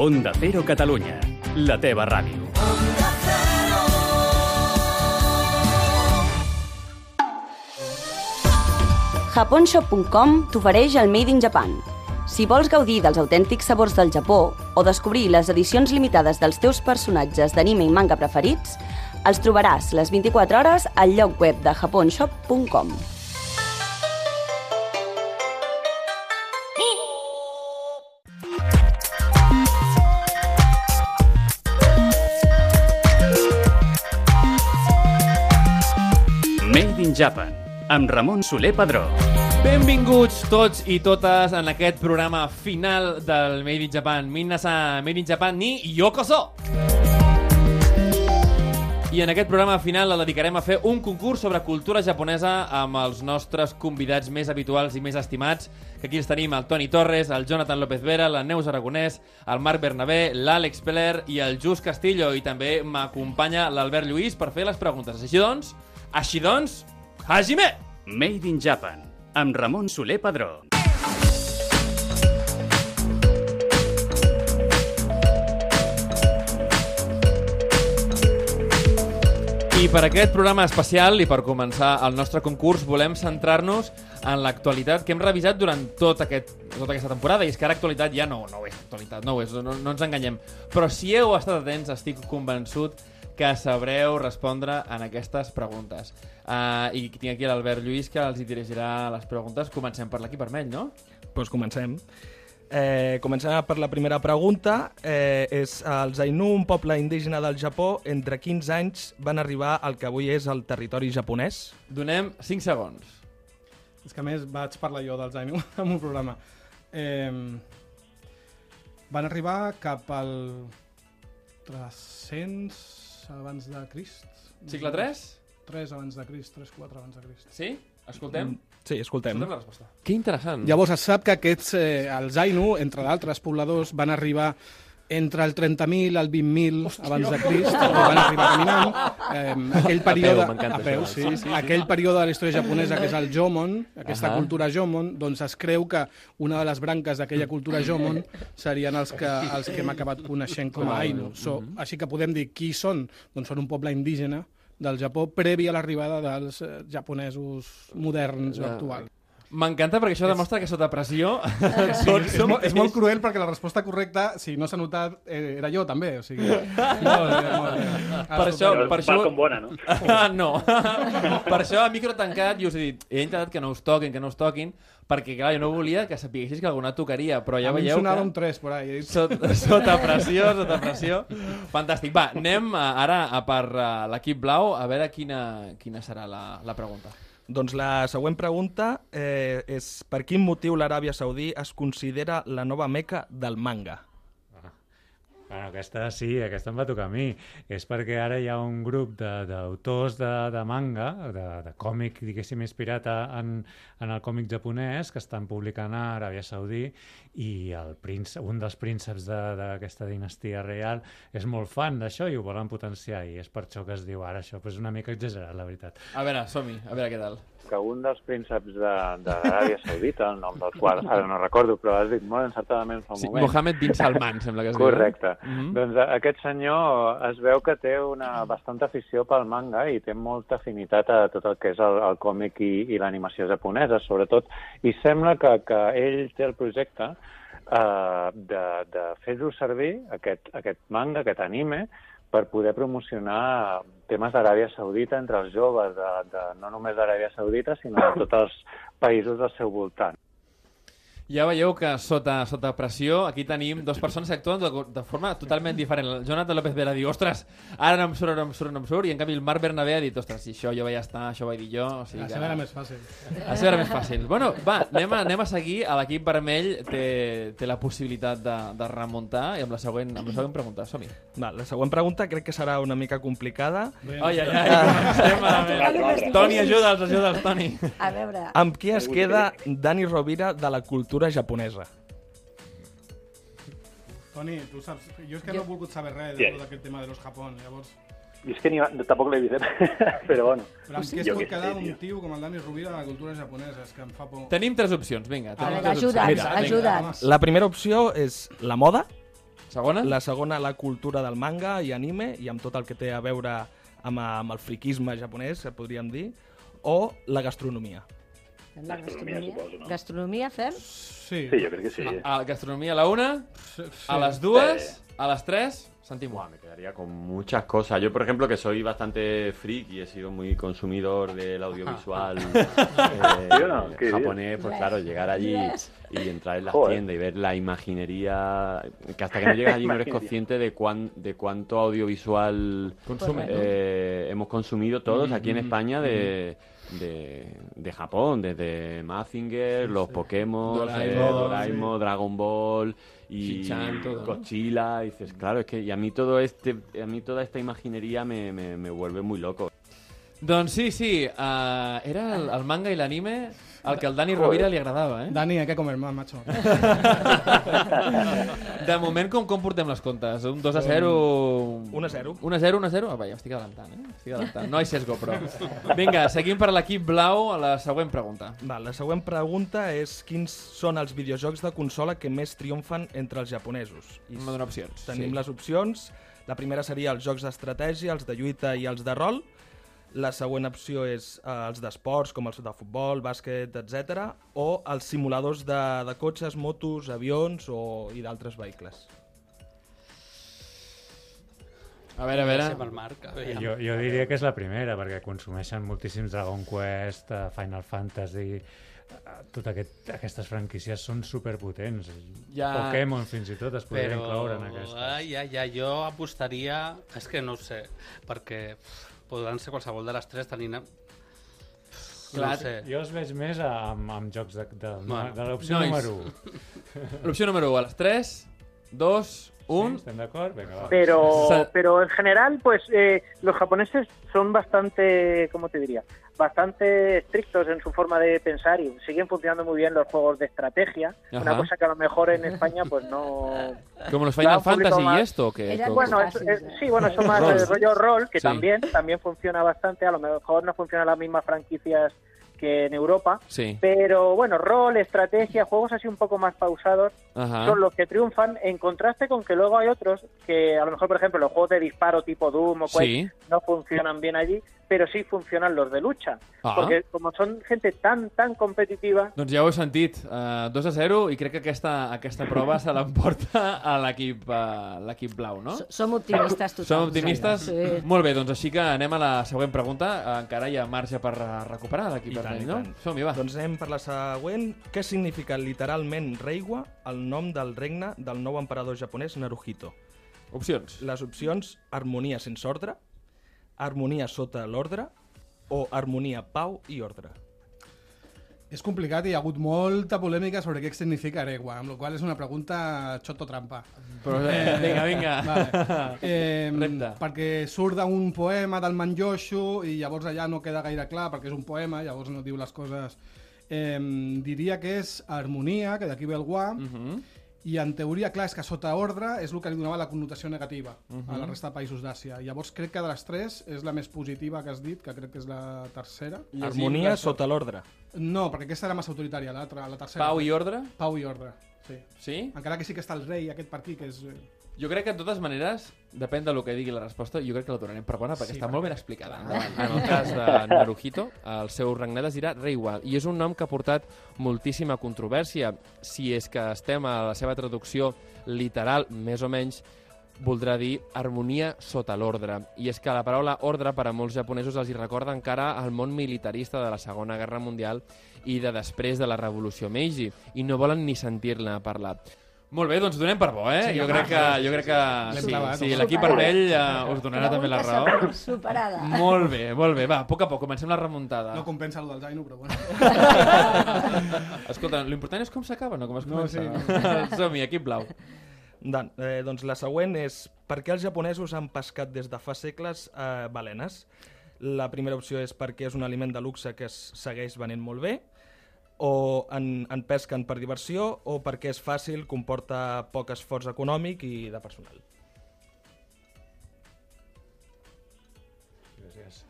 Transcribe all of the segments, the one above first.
Onda Cero Catalunya, la teva ràdio. Japonshop.com t'ofereix el Made in Japan. Si vols gaudir dels autèntics sabors del Japó o descobrir les edicions limitades dels teus personatges d'anime i manga preferits, els trobaràs les 24 hores al lloc web de japonshop.com. Japan, amb Ramon Soler Padró. Benvinguts tots i totes en aquest programa final del Made in Japan. Minna-san, Made in Japan ni Yokoso! I en aquest programa final el dedicarem a fer un concurs sobre cultura japonesa amb els nostres convidats més habituals i més estimats, que aquí els tenim el Toni Torres, el Jonathan López Vera, la Neus Aragonès, el Marc Bernabé, l'Àlex Peller i el Just Castillo. I també m'acompanya l'Albert Lluís per fer les preguntes. Així doncs, així doncs, Hajime! Made in Japan, amb Ramon Soler Padró. I per aquest programa especial i per començar el nostre concurs volem centrar-nos en l'actualitat que hem revisat durant tot aquest, tota aquesta temporada i és que ara actualitat ja no, no és actualitat, no, ho és, no, no ens enganyem però si heu estat atents estic convençut que sabreu respondre en aquestes preguntes uh, i tinc aquí l'Albert Lluís que els hi dirigirà les preguntes comencem per l'equip vermell, no? Doncs comencem. Eh, comencem per la primera pregunta. Eh, és el Zainu, un poble indígena del Japó, entre quins anys van arribar al que avui és el territori japonès? Donem 5 segons És que a més vaig parlar jo dels Ainu en un programa. Eh, van arribar cap al 300 abans de Crist. Cicle 3? 3 abans de Crist, 3, 4 abans de Crist. Sí? Escoltem? Sí, escoltem. Escoltem la resposta. Que interessant. Llavors es sap que aquests, eh, els Ainu, entre d'altres pobladors, van arribar entre el 30.000 al 20.000 abans de Crist, van arribar caminant. Eh, aquell període, a peu, això. sí, Sí, sí, sí. aquell període de la història japonesa que és el Jomon, aquesta Ahà. cultura Jomon, doncs es creu que una de les branques d'aquella cultura Jomon serien els que, els que hem acabat coneixent com a Ainu. So, Així que podem dir qui són? Doncs són un poble indígena del Japó previ a l'arribada dels eh, japonesos moderns o actuals. M'encanta perquè això demostra que sota pressió tots És, som molt, és molt cruel perquè la resposta correcta, si no s'ha notat, eh, era jo també. O sigui, molt bé, molt bé. Per això, per això... com bona, no? Ah, no. per això, a micro tancat, jo us he dit, he intentat que no us toquin, que no us toquin, perquè, clar, jo no volia que sapiguessis que alguna tocaria, però ja a mi em veieu sonava un que... 3 por ahí. Dit, Sota, sota pressió, sota pressió. Fantàstic. Va, anem a, ara a per uh, l'equip blau a veure quina, quina serà la, la pregunta. Doncs la següent pregunta eh, és per quin motiu l'Aràbia Saudí es considera la nova meca del manga? Bueno, aquesta sí, aquesta em va tocar a mi. És perquè ara hi ha un grup de- d'autors de, de, de manga, de, de còmic, diguéssim, inspirat a- en, en el còmic japonès, que estan publicant a Aràbia Saudí, i el príncep, un dels prínceps de- d'aquesta dinastia real és molt fan d'això i ho volen potenciar, i és per això que es diu ara això, però és una mica exagerat, la veritat. A veure, som-hi, a veure què tal. Que un dels prínceps de, de l'Aràbia Saudita, el nom del qual ara no recordo, però has dit molt encertadament fa un Sí, moment. Mohamed bin Salman, sembla que es diu. Correcte. Mhm. Doncs a- aquest senyor es veu que té una bastanta afició pel manga i té molta afinitat a tot el que és el, el còmic i, i l'animació japonesa, sobretot. I sembla que, que ell té el projecte eh, de, de fer-ho servir, aquest, aquest manga, aquest anime, per poder promocionar temes d'Aràbia Saudita entre els joves, de, de, no només d'Aràbia Saudita, sinó de tots els països del seu voltant. Ja veieu que sota, sota pressió aquí tenim dues persones que actuen de, de forma totalment diferent. El Jonathan López Vera diu, ostres, ara no em surt, no em surt, no em surt, i en canvi el Marc Bernabé ha dit, ostres, si això jo vaig estar, això vaig dir jo... O sigui la que... seva era més fàcil. La seva era més fàcil. Bueno, va, anem a, anem a seguir. A l'equip vermell té, té la possibilitat de, de remuntar i amb la següent, amb la següent pregunta. Som-hi. Va, la següent pregunta crec que serà una mica complicada. Ai, ai, ai. Toni, ajuda'ls, ajuda'ls, Toni. A veure... Amb qui es queda Dani Rovira de la cultura japonesa? Toni, tu saps... Jo és que no he volgut saber res de Bien. tot aquest tema de los Japón, llavors... I és que ni, tampoc l'he vist, eh? però bueno. Però amb què es Jo pot quedar un tio. com el Dani Rovira de la cultura japonesa? És que em fa por. Tenim tres opcions, vinga. A tenim veure, tres opcions. ajuda'ns, Vinga, ajuda'ns. La primera opció és la moda, Segona? La segona, la cultura del manga i anime, i amb tot el que té a veure amb, amb el friquisme japonès, podríem dir, o la gastronomia. Fem la gastronomia. Gastronomia fem? Sí. Sí, jo crec que sí. A gastronomia a la una, a las dues, a las tres, Santi Buah, me quedaría con muchas cosas. Yo, por ejemplo, que soy bastante freak y he sido muy consumidor del audiovisual eh, ¿Sí o no? ¿Qué dices? japonés, pues claro, llegar allí y entrar en las Joder. tiendas y ver la imaginería, que hasta que no llegas allí no eres consciente de, cuán, de cuánto audiovisual Consume, ¿no? eh, hemos consumido todos aquí en España de, de, de Japón, desde Mazinger, los Pokémon, Doraemon, eh, Doraemon, Dragon Ball y todo, ¿no? Dices, claro, es que y a mí todo este, a mí toda esta imaginería me, me, me vuelve muy loco. Doncs sí, sí, uh, era el, el manga i l'anime el que al Dani Rovira li agradava, eh? Dani, hay que comer más, macho. De moment, com, com portem les comptes? Un 2 a 0... 1 a 0. 1 a 0, 1 a 0? Ah, va, ja estic adelantant, eh? Estic adelantant. No hi sesgo, però. Vinga, seguim per l'equip blau a la següent pregunta. Val, la següent pregunta és quins són els videojocs de consola que més triomfen entre els japonesos. I M'ha donat opcions. Tenim sí. les opcions. La primera seria els jocs d'estratègia, els de lluita i els de rol. La següent opció és eh, els d'esports, com els de futbol, bàsquet, etc. O els simuladors de, de cotxes, motos, avions o, i d'altres vehicles. A veure, a veure... El Marc, a veure. Jo, jo diria que és la primera, perquè consumeixen moltíssims Dragon Quest, eh, Final Fantasy... eh, Totes aquest, aquestes franquícies són superpotents. Ja- Pokémon fins i tot es podria Però, incloure en aquestes. ai, ai, ai, jo apostaria... És que no ho sé, perquè pff, podran ser qualsevol de les tres tenint... Clar, no sé. Jo els veig més amb, amb jocs de, de, Bueno, de l'opció número 1. L'opció número 1, a les 3, 2, 1... ¿Estem d'acord? Vinga, va. Pero, pero en general, pues eh, los japoneses son bastante, ¿cómo te diría? Bastante estrictos en su forma de pensar y siguen funcionando muy bien los juegos de estrategia. Una cosa que a lo mejor en España, pues no. Como los Final un Fantasy y esto, que... Bueno, es- es- sí, bueno, eso más de rollo rol, que Sí. también, también funciona bastante. A lo mejor no funcionan las mismas franquicias que en Europa, Sí, pero bueno, rol, estrategia, juegos así un poco más pausados ajá. son los que triunfan en contraste con que luego hay otros que a lo mejor, por ejemplo, los juegos de disparo tipo Doom o Quake Sí. no funcionan bien allí, pero sí funcionan los de lucha. Ah. Porque como son gente tan, tan competitiva, Doncs ja ho heu sentit, uh, 2 a 0 i crec que aquesta, aquesta prova se l'emporta a l'equip uh, l'equip blau, no? Som optimistes totalment. Som optimistes? Sí. Molt bé, doncs així que anem a la següent pregunta. Encara hi ha marge per recuperar l'equip I tant, no? Som-hi, va. Doncs anem per la següent. Què significa literalment Reiwa, el nom del regne del nou emperador japonès Naruhito? Opcions. Les opcions harmonia sense ordre, harmonia sota l'ordre o harmonia, pau i ordre. És complicat i hi ha hagut molta polèmica sobre què significa Aregua, amb la qual és una pregunta xoto trampa. Però, eh, vinga, vinga. Vale. Eh, Repte. perquè surt d'un poema del Manjoshu i llavors allà no queda gaire clar perquè és un poema, llavors no diu les coses... Eh, diria que és harmonia, que d'aquí ve el guà, Uh -huh. i en teoria, clar, és que sota ordre és el que li donava la connotació negativa a Mhm. la resta de països d'Àsia. Llavors crec que de les tres és la més positiva que has dit, que crec que és la tercera. Harmonia sota l'ordre. No, perquè aquesta era massa autoritària, l'altra, la tercera. Pau i ordre? Pau i ordre, sí. Sí? Encara que sí que està el rei aquest aquí, que és... eh, Jo crec que, de totes maneres, depèn del que digui la resposta, jo crec que la donarem per bona, perquè Sí, està perquè- molt ben explicada. Endavant. En el cas de Naruhito, el seu regnat es dirà Reiwa, i és un nom que ha portat moltíssima controvèrsia. Si és que estem a la seva traducció literal, més o menys, voldrà dir harmonia sota l'ordre. I és que la paraula ordre per a molts japonesos els hi recorda encara el món militarista de la Segona Guerra Mundial i de després de la Revolució Meiji, i no volen ni sentir-ne parlar. Molt bé, doncs donem per bo, eh? Sí, jo, crec que, jo crec que sí, sí l'equip vermell eh, us donarà també la raó. Superada. Molt bé, molt bé. Va, a poc a poc, comencem la remuntada. No compensa el del Zaino, però bueno. Escolta, l'important és com s'acaba, no com es No, comença. sí. Som-hi, equip blau. Dan, eh, doncs la següent és per què els japonesos han pescat des de fa segles eh, balenes? La primera opció és perquè és un aliment de luxe que es segueix venent molt bé, o en, en pesquen per diversió, o perquè és fàcil, comporta poc esforç econòmic i de personal. Gràcies.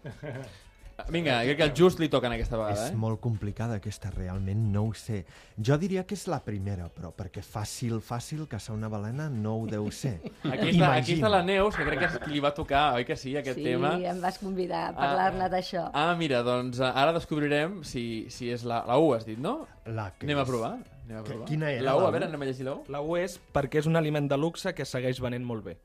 Vinga, crec que el Just li toquen aquesta vegada, És eh? molt complicada aquesta, realment no ho sé. Jo diria que és la primera, però perquè fàcil, fàcil caçar una balena no ho deu ser. Aquí està, aquí està la Neus, que crec que és qui li va tocar, oi que sí, aquest Sí, tema? em vas convidar a parlar-ne d'això. Ah, mira, doncs eh, ara descobrirem si, si és la, la U, has dit, no? La que Anem a provar. Anem a Que- provar. quina era La U, a veure, anem a llegir la U. La U és perquè és un aliment de luxe que segueix venent molt bé.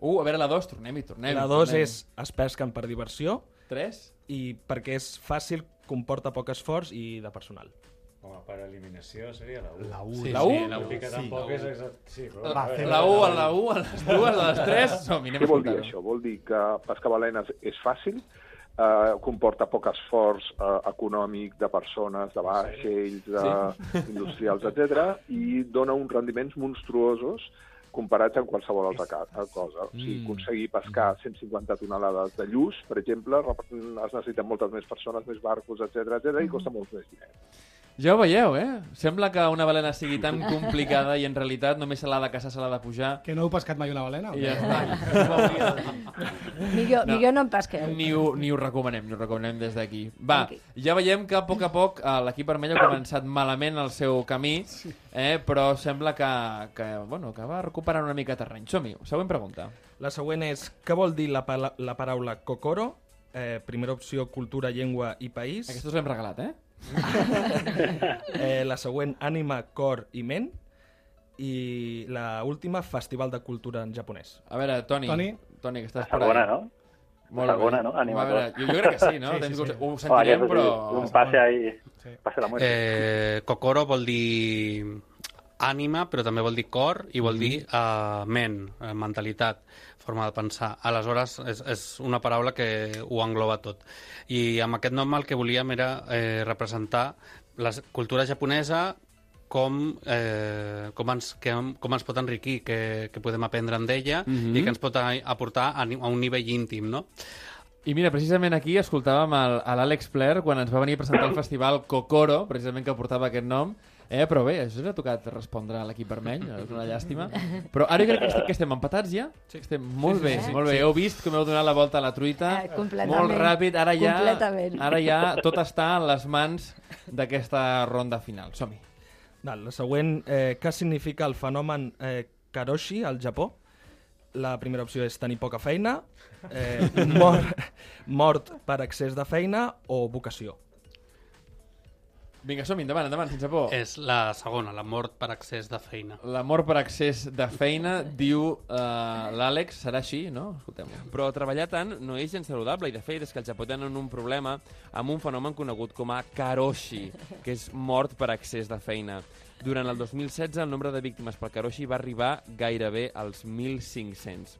U, a veure, la 2, tornem-hi, tornem La 2 és es pesquen per diversió. 3. I perquè és fàcil, comporta poc esforç i de personal. Home, per eliminació seria la U. La U. Sí, La U? La U. Que tampoc és exact... Sí, però... La, a veure, la U, a la U, a les dues, a les tres... Som-hi, anem Què vol dir això? Vol dir que pescar balenes és fàcil, eh, comporta poc esforç eh, econòmic de persones, de vaixells, de industrials, etc i dona uns rendiments monstruosos comparats amb qualsevol altra cosa. O sigui, Mm. aconseguir pescar 150 tonelades de lluç, per exemple, es necessiten moltes més persones, més barcos, etc etc i costa molts més diners. Ja ho veieu, eh? Sembla que una balena sigui tan complicada i en realitat només se l'ha de caçar, se l'ha de pujar. Que no heu pescat mai una balena? I ja està. Millor, No. millor no em pesqueu. Ni ho, ni ho recomanem, ni ho recomanem des d'aquí. Va, ja veiem que a poc a poc eh, l'equip vermell ha començat malament el seu camí, eh, però sembla que, que, bueno, que va recuperant una mica terreny. Som-hi, següent pregunta. La següent és què vol dir la, la paraula cocoro? Eh, primera opció, cultura, llengua i país. Aquesta us l'hem regalat, eh? eh, la següent, ànima, cor i ment. I la última, festival de cultura en japonès. A veure, Toni, Toni? Toni que estàs per segona, ahí. no? Molt bé. no? Ànima, A veure, jo, jo crec que sí, no? Sí, sí, sí. Ho, sentirem, aquest però... Un pase ahí, pase la muerte. Eh, Kokoro vol dir ànima, però també vol dir cor i vol dir uh, ment, uh, mentalitat, forma de pensar. Aleshores, és, és una paraula que ho engloba tot. I amb aquest nom el que volíem era eh, representar la cultura japonesa com, eh, com, ens, que, com ens pot enriquir, que, que podem aprendre d'ella Mhm. i que ens pot aportar a, a un nivell íntim, no? I mira, precisament aquí escoltàvem l'Àlex Flair quan ens va venir a presentar el festival Kokoro, precisament que portava aquest nom, eh, però bé, això us ha tocat respondre a l'equip vermell, és una llàstima. Però ara jo crec que estem, que estem empatats ja. Sí. Estem molt Sí, bé, sí, sí. molt bé. Sí. Heu vist com heu donat la volta a la truita. Eh. Molt ràpid. Ara ja, Completament. ara ja tot està en les mans d'aquesta ronda final. Som-hi. La següent, eh, què significa el fenomen eh, karoshi al Japó? La primera opció és tenir poca feina, eh, mort, mort per excés de feina o vocació. Vinga, som-hi, endavant, endavant, sense por. És la segona, la mort per excés de feina. La mort per excés de feina, diu uh, l'Àlex, serà així, no? Escoltem. Però treballar tant no és gens saludable i de fet és que el Japó tenen un problema amb un fenomen conegut com a karoshi, que és mort per excés de feina. Durant el 2016 el nombre de víctimes per karoshi va arribar gairebé als 1.500.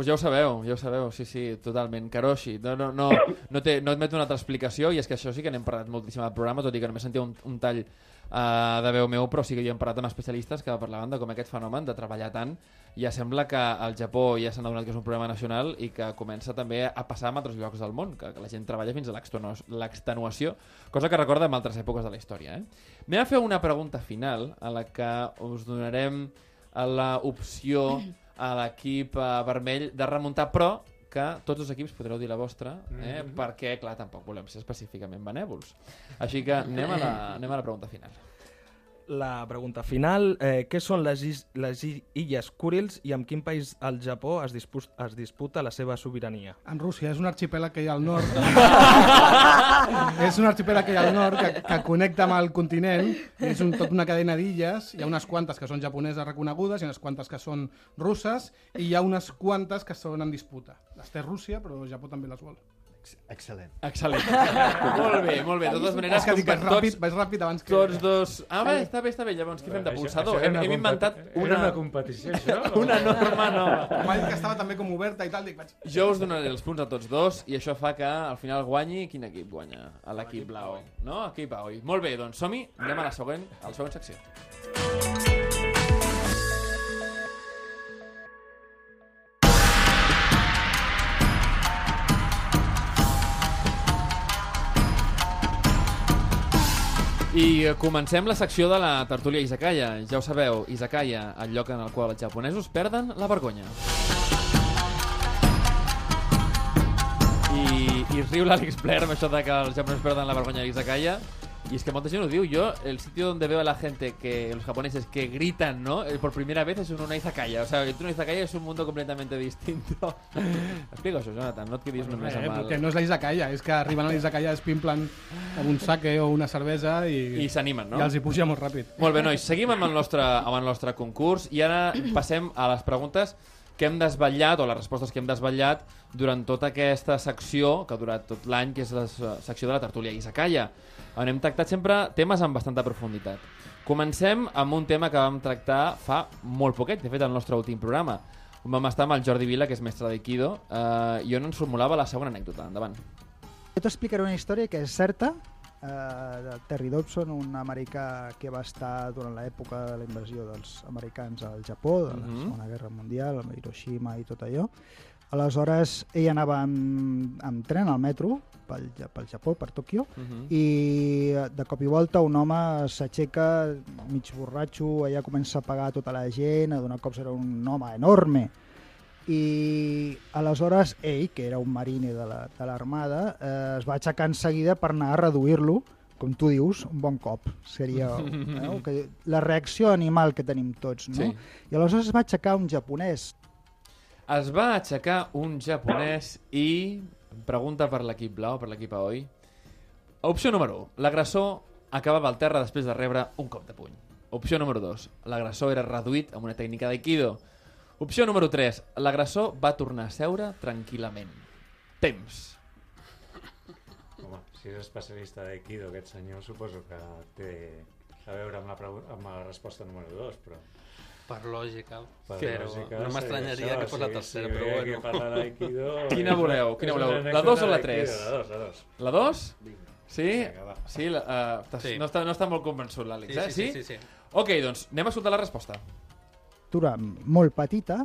Pues ja ho sabeu, ja ho sabeu, sí, sí, totalment. Karoshi, no, no, no, no, té, no admet una altra explicació, i és que això sí que n'hem parlat moltíssim al programa, tot i que només sentia un, un tall uh, de veu meu, però sí que hi hem parlat amb especialistes que parlaven de com aquest fenomen de treballar tant ja sembla que al Japó ja s'han adonat que és un problema nacional i que comença també a passar en altres llocs del món, que, que la gent treballa fins a l'extenu- l'extenuació, cosa que recorda en altres èpoques de la història. Eh? Anem a fer una pregunta final a la que us donarem l'opció a l'equip eh, vermell de remuntar, però que tots els equips podreu dir la vostra, eh? Mhm. perquè, clar, tampoc volem ser específicament benèvols. Així que anem a la, anem a la pregunta final. La pregunta final, eh, què són les, is les i- illes Kurils i amb quin país al Japó es, dispus es disputa la seva sobirania? Amb Rússia, és un arxipèlag que hi ha al nord. és un arxipèlag que hi ha al nord que, que connecta amb el continent. És un, tot una cadena d'illes. Hi ha unes quantes que són japoneses reconegudes, hi ha unes quantes que són russes i hi ha unes quantes que són en disputa. Les té Rússia, però el Japó també les vol. Excel·lent. Excel·lent. molt bé, molt bé. De totes maneres, que com dic, ràpid, tots, vaig ràpid abans que... tots dos... Ah, bé, està bé, està bé. Llavors, què fem de pulsador? Hem, una hem inventat era una... una competició, això? una norma nova. M'ha dit que estava també com oberta i tal, dic, vaig... Jo us donaré els punts a tots dos i això fa que al final guanyi... Quin equip guanya? A l'equip blau. No? Equip Aoi. Molt bé, doncs som-hi. Anem a la següent, a la següent secció. I comencem la secció de la tertúlia Izakaya. Ja ho sabeu, Izakaya, el lloc en el qual els japonesos perden la vergonya. I, i riu l'Àlex Blair amb això de que els japonesos perden la vergonya a l'Izakaya. Y es que ho diu. Yo, el sitio donde veo a la gente, que los japoneses que gritan, ¿no? Eh, Por primera vez es en una izakaya. O sea, que una izakaya es un mundo completamente distinto. Explico això, Jonathan. No et quedis només Eh, amb el... perquè no és la Izakaya, és que arriben a la Izakaya, es pimplen amb un sake o una cervesa i, I s'animen, no? i els hi puja molt ràpid. Molt bé, nois, seguim amb el nostre, amb el nostre concurs i ara passem a les preguntes que hem desvetllat, o les respostes que hem desvetllat durant tota aquesta secció que ha durat tot l'any, que és la secció de la tertúlia Izakaya, on hem tractat sempre temes amb bastanta profunditat. Comencem amb un tema que vam tractar fa molt poquet, de fet, al nostre últim programa. On vam estar amb el Jordi Vila, que és mestre d'Aikido, eh, i on ens formulava la segona anècdota. Endavant. Jo t'explicaré una història que és certa, eh, de Terry Dobson, un americà que va estar durant l'època de la invasió dels americans al Japó, de la Mhm. Segona Guerra Mundial, amb Hiroshima i tot allò. Aleshores, ell anava amb, amb tren al metro pel, pel Japó, per Tòquio, Mhm. i eh, de cop i volta un home s'aixeca mig borratxo, allà comença a pagar tota la gent, a donar cops era un home enorme, i aleshores ell, que era un marine de la- de l'Armada, la, eh, es va aixecar en seguida per anar a reduir-lo, com tu dius, un bon cop. Seria eh, que, la reacció animal que tenim tots, no? Sí. I aleshores es va aixecar un japonès. Es va aixecar un japonès i... Pregunta per l'equip blau, per l'equip AOI. Opció número 1. L'agressor acabava al terra després de rebre un cop de puny. Opció número 2. L'agressor era reduït amb una tècnica d'aikido. Opció número 3. L'agressor va tornar a seure tranquil·lament. Temps. Home, si és especialista d'Aikido, aquest senyor suposo que té a veure amb la, amb la resposta número 2, però... Per lògica. Per però lògica, no m'estranyaria que fos la tercera, sí, però bueno. que parla d'Aikido... Quina voleu? Quina voleu? La 2 o la anècdota 3? d'Aikido, La 2, la 2. La 2? Sí? Sí, la, uh, Sí. No, està, no està molt convençut l'Àlex, Sí, eh? sí, sí, sí, sí. Ok, doncs anem a escoltar la resposta. criatura molt petita,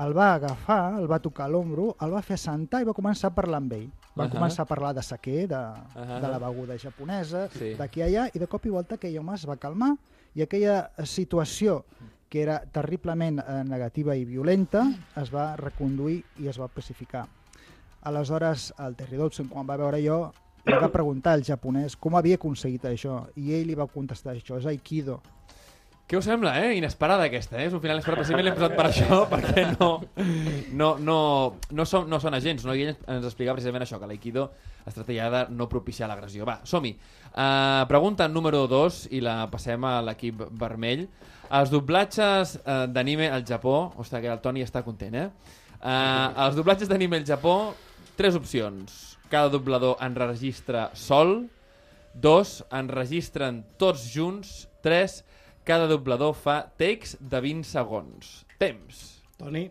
el va agafar, el va tocar a l'ombro, el va fer sentar i va començar a parlar amb ell. Van Ahà. començar a parlar de sake, de, Ahà. de la beguda japonesa, Sí. d'aquí a allà, i de cop i volta aquell home es va calmar i aquella situació que era terriblement eh, negativa i violenta es va reconduir i es va pacificar. Aleshores, el Terry Dobson, quan va veure jo, li va preguntar al japonès com havia aconseguit això, i ell li va contestar això, és Aikido. Què us sembla, eh? Inesperada aquesta, eh? És un final inesperat, precisament l'hem posat per això, perquè no, no, no, no, som, no són agents, no? I ell ens explicava precisament això, que l'Aikido es tracta de no propiciar l'agressió. Va, som-hi. Uh, pregunta número 2, i la passem a l'equip vermell. Els doblatges uh, d'anime al Japó... Ostres, que el Toni està content, eh? Uh, els doblatges d'anime al Japó, tres opcions. Cada doblador enregistra sol, dos, enregistren tots junts, tres, cada doblador fa takes de 20 segons. Temps. Toni.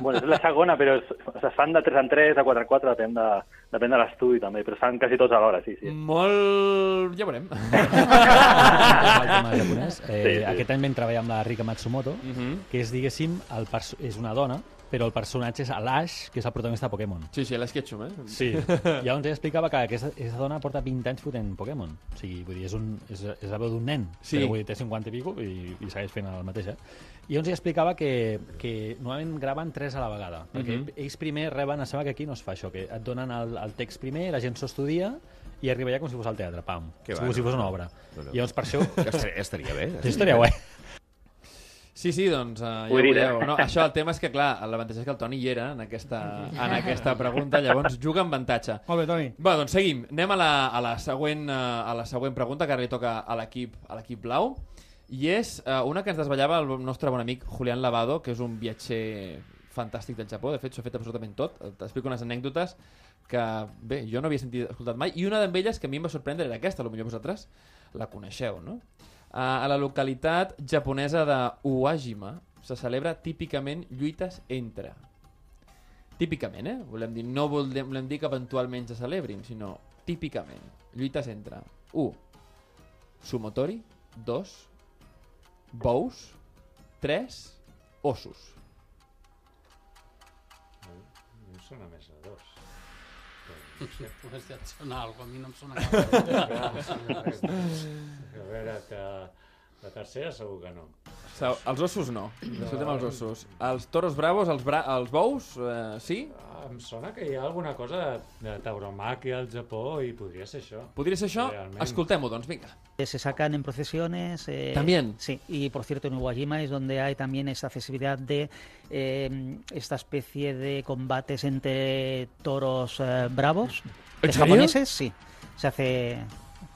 Bueno, és la segona, però es, es fan de 3 en 3, de 4 en 4, depèn de, depèn de l'estudi també, però es fan quasi tots alhora, sí, sí. Molt... ja veurem. Eh, Sí, sí. Aquest any vam treballar amb la Rika Matsumoto, Mhm. que és, diguéssim, el és una dona, però el personatge és l'Ash, que és el protagonista de Pokémon. Sí, sí, l'Ash Ketchum, eh? Sí. Llavors ella explicava que aquesta, aquesta dona porta 20 anys fotent Pokémon. O sigui, vull dir, és, un, és, és la veu d'un nen, Sí. però vull dir, té 50 i pico i, i segueix fent el mateix, eh? I llavors ella explicava que, que normalment graven tres a la vegada, perquè Mhm. ells primer reben, em sembla que aquí no es fa això, que et donen el, el text primer, la gent s'ho estudia i arriba ja com si fos al teatre, pam, Que com va, si no? fos una obra. No, no. I llavors per això... Estaria- estaria bé, Sí, estaria guai. Sí, sí, doncs uh, ja Ho ho diré. veureu. No, això, el tema és que, clar, l'avantatge és que el Toni hi era en aquesta, en aquesta pregunta, llavors juga amb avantatge. Molt bé, Toni. Va, doncs seguim. Anem a la, a la, següent, eh, a la següent pregunta, que ara li toca a l'equip a l'equip blau, i és uh, una que ens desvetllava el nostre bon amic Julián Lavado, que és un viatger fantàstic del Japó, de fet s'ho ha fet absolutament tot, t'explico unes anècdotes que, bé, jo no havia sentit, escoltat mai, i una d'elles que a mi em va sorprendre era aquesta, potser vosaltres la coneixeu, no? Uh, a la localitat japonesa de Uwajima se celebra típicament lluites entre. Típicament, eh? Volem dir, no volem, volem dir que eventualment se celebrin, sinó típicament. Lluites entre 1. Sumotori 2. Bous 3. Ossos. Mi em sona més a dos. Ja et sona alguna cosa, a mi no em sona a veure, que la tercera segur que no. Sa- Els ossos no. Escoltem els ossos. Els toros bravos, els, bra els bous, eh, sí? Ah, em sona que hi ha alguna cosa de, de tauromàquia al Japó i podria ser això. Podria ser això? Escoltem-ho, doncs, vinga. Se sacan en procesiones. eh, ¿También? Sí, y por cierto en Uwajima es donde hay también esa accesibilidad de eh, esta especie de combates entre toros eh, bravos. ¿En japoneses? Sí, se hace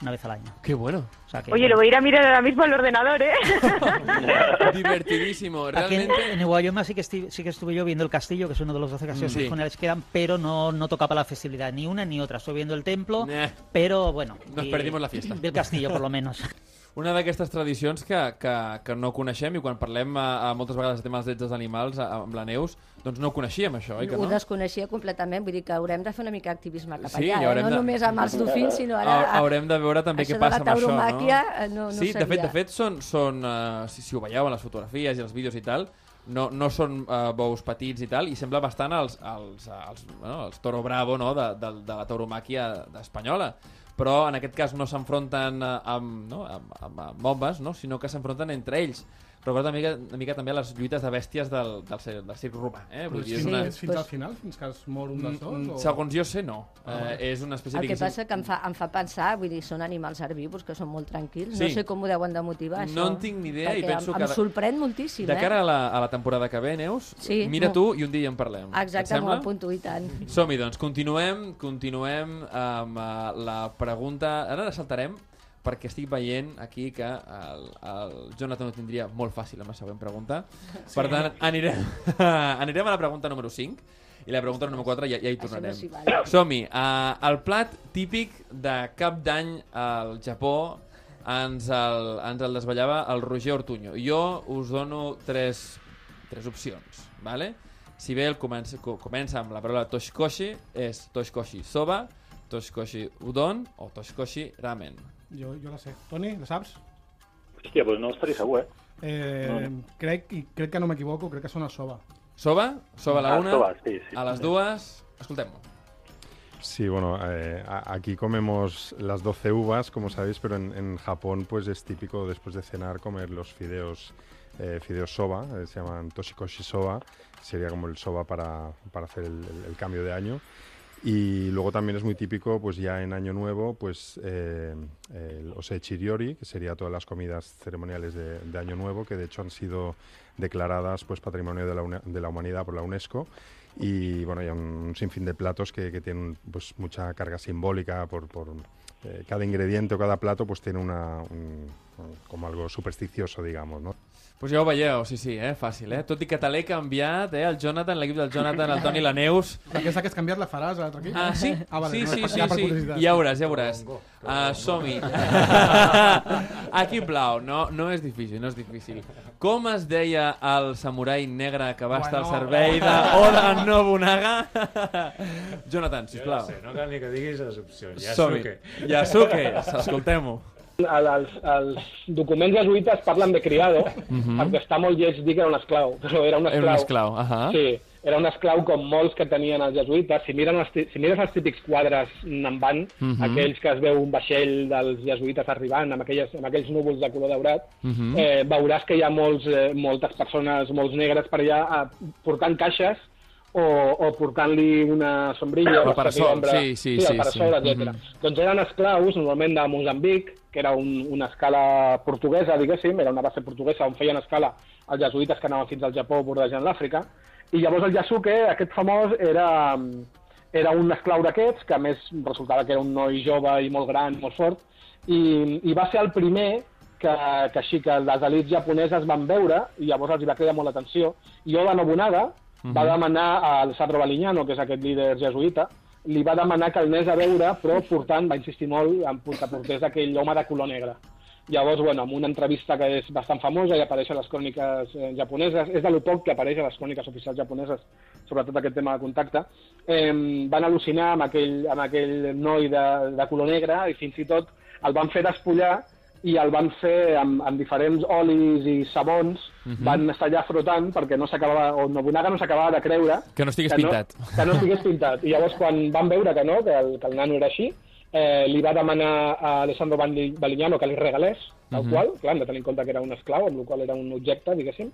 una vez al año. Qué bueno. O sea que, Oye, lo voy a ir a mirar ahora mismo al ordenador, ¿eh? Divertidísimo, Aquí en, realmente. en Uwajima sí que, esti- sí que estuve yo viendo el castillo, que es uno de los 12 castillos. Sí. que quedan, pero no, no tocaba la festividad, ni una ni otra. Estoy viendo el templo, Nah. pero bueno. Nos y- perdimos la fiesta. Del castillo, por lo menos. Una d'aquestes tradicions que, que, que no coneixem i quan parlem a, a moltes vegades de temes drets dels animals a- amb la Neus, doncs no ho coneixíem això, oi que Ho no? desconeixia completament, vull dir que haurem de fer una mica d'activisme cap Sí, allà, eh? no de- només amb els dofins, sinó ara... Ha- Haurem de veure també què passa amb això, no? eh, no, no sí, de fet, sabia. de fet són, són uh, si, si ho veieu en les fotografies i els vídeos i tal, no, no són uh, bous petits i tal, i sembla bastant els, els, els, bueno, els toro bravo no? de, de, de la tauromàquia espanyola però en aquest cas no s'enfronten eh, amb, no? amb, amb, amb homes, no? sinó que s'enfronten entre ells. Recorda una mica, una mica també les lluites de bèsties del, del, cir- del circ romà. Eh? Però Vull dir, és una... és fins al final, fins que es mor un dels dos? Mm, O... Segons jo sé, no. Ah, Eh, és una espècie, El que passa que em fa, em fa pensar, vull dir, són animals herbívors que són molt tranquils, Sí. no sé com ho deuen de motivar, això. No en tinc ni idea i penso em, que... Em sorprèn moltíssim, De cara eh? a la, a la temporada que ve, Neus, Sí, mira molt. tu i un dia en parlem. Exacte, m'ho sembla? apunto i tant. Som-hi, doncs. Continuem, continuem amb uh, la pregunta... Ara la saltarem perquè estic veient aquí que el, el Jonathan ho tindria molt fàcil amb la següent pregunta. Sí. Per tant, anirem, anirem a la pregunta número 5 i la pregunta número 4 ja, ja hi no tornarem. val. Som-hi. Uh, el plat típic de cap d'any al Japó ens el, ens el desvetllava el Roger Ortuño. Jo us dono tres, tres opcions, ¿vale? Si bé el comença, co- comença amb la paraula toshikoshi, és toshikoshi soba, toshikoshi udon o toshikoshi ramen. Jo, jo la sé. Toni, la saps? Hòstia, doncs no estaria segur, eh? Eh, No. crec, i crec que no m'equivoco, crec que són a soba. Soba? Soba a la Ah, una? soba, sí, sí. A les dues? Escoltem-ho. Sí, bueno, eh, aquí comemos las 12 uvas, como sabéis, pero en, en Japón pues es típico después de cenar comer los fideos, eh, fideos soba, eh, se llaman toshikoshi soba, sería como el soba para, para hacer el, el- el cambio de año. Y luego también es muy típico, pues ya en Año Nuevo, pues eh, el ose chiriori, que sería todas las comidas ceremoniales de, Año Nuevo, que de hecho han sido declaradas pues Patrimonio de la, de la Humanidad por la UNESCO. Y bueno, hay un sinfín de platos que, tienen pues mucha carga simbólica por, eh, cada ingrediente o cada plato pues tiene una un- como algo supersticioso, digamos, ¿no? Pues ja ho veieu, sí, sí, eh? fàcil, eh? Tot i que te l'he canviat, eh? El Jonathan, l'equip del Jonathan, el Toni la Neus. Aquesta que has canviat la faràs l'altre equip? Ah, sí? Ah, vale, sí, no, sí, ja sí, sí. curiositat. Ja veuràs, ja veuràs. Uh, Som-hi. Equip blau, no, no és difícil, no és difícil. Com es deia el samurai negre que va estar al Bueno. servei de Oda Nobunaga? Jonathan, Jo sisplau. ja sé, no cal ni que diguis les opcions. Som-hi. Yasuke. Yasuke, escoltem-ho. El, els, els documents jesuïtes parlen de criado, Mhm. perquè està molt lleig dir que era un esclau, però era un esclau. Era un esclau, ahà. Sí, era un esclau com molts que tenien els jesuïtes. Si, miren els, si mires els típics quadres en van, Mhm. aquells que es veu un vaixell dels jesuïtes arribant amb, aquelles, amb aquells núvols de color daurat, Mhm. eh, veuràs que hi ha molts, eh, moltes persones, molts negres per allà eh, portant caixes o, o portant-li una sombrilla, El una parasol, ombra, sí, sí, sí, sí, el parasol, sí. etc. Mhm. Doncs eren esclaus, normalment de Moçambic, que era un, una escala portuguesa, diguéssim, era una base portuguesa on feien escala els jesuïtes que anaven fins al Japó bordejant l'Àfrica, i llavors el Yasuke, aquest famós, era, era un esclau d'aquests, que a més resultava que era un noi jove i molt gran, molt fort, i, i va ser el primer que, que així que les elites japoneses van veure, i llavors els va cridar molt l'atenció, i Oda Nobunaga va Mhm. demanar al Sadro Balignano, que és aquest líder jesuïta, li va demanar que el anés a veure, però portant, va insistir molt en que portés aquell home de color negre. Llavors, bueno, en una entrevista que és bastant famosa i apareix a les cròniques eh, japoneses, és de lo poc que apareix a les cròniques oficials japoneses, sobretot aquest tema de contacte, eh, van al·lucinar amb aquell, amb aquell noi de, de color negre i fins i tot el van fer despullar i el van fer amb, amb diferents olis i sabons, Mhm. van estar allà frotant perquè no s'acabava, o Nobunaga no s'acabava de creure Que no estigués que pintat. que no estigués pintat. I llavors quan van veure que no, que el, que el nano era així, eh, li va demanar a Alessandro Bali- Balignano que li regalés, tal Mhm. qual, clar, hem de tenir en compte que era un esclau, amb el qual era un objecte, diguéssim,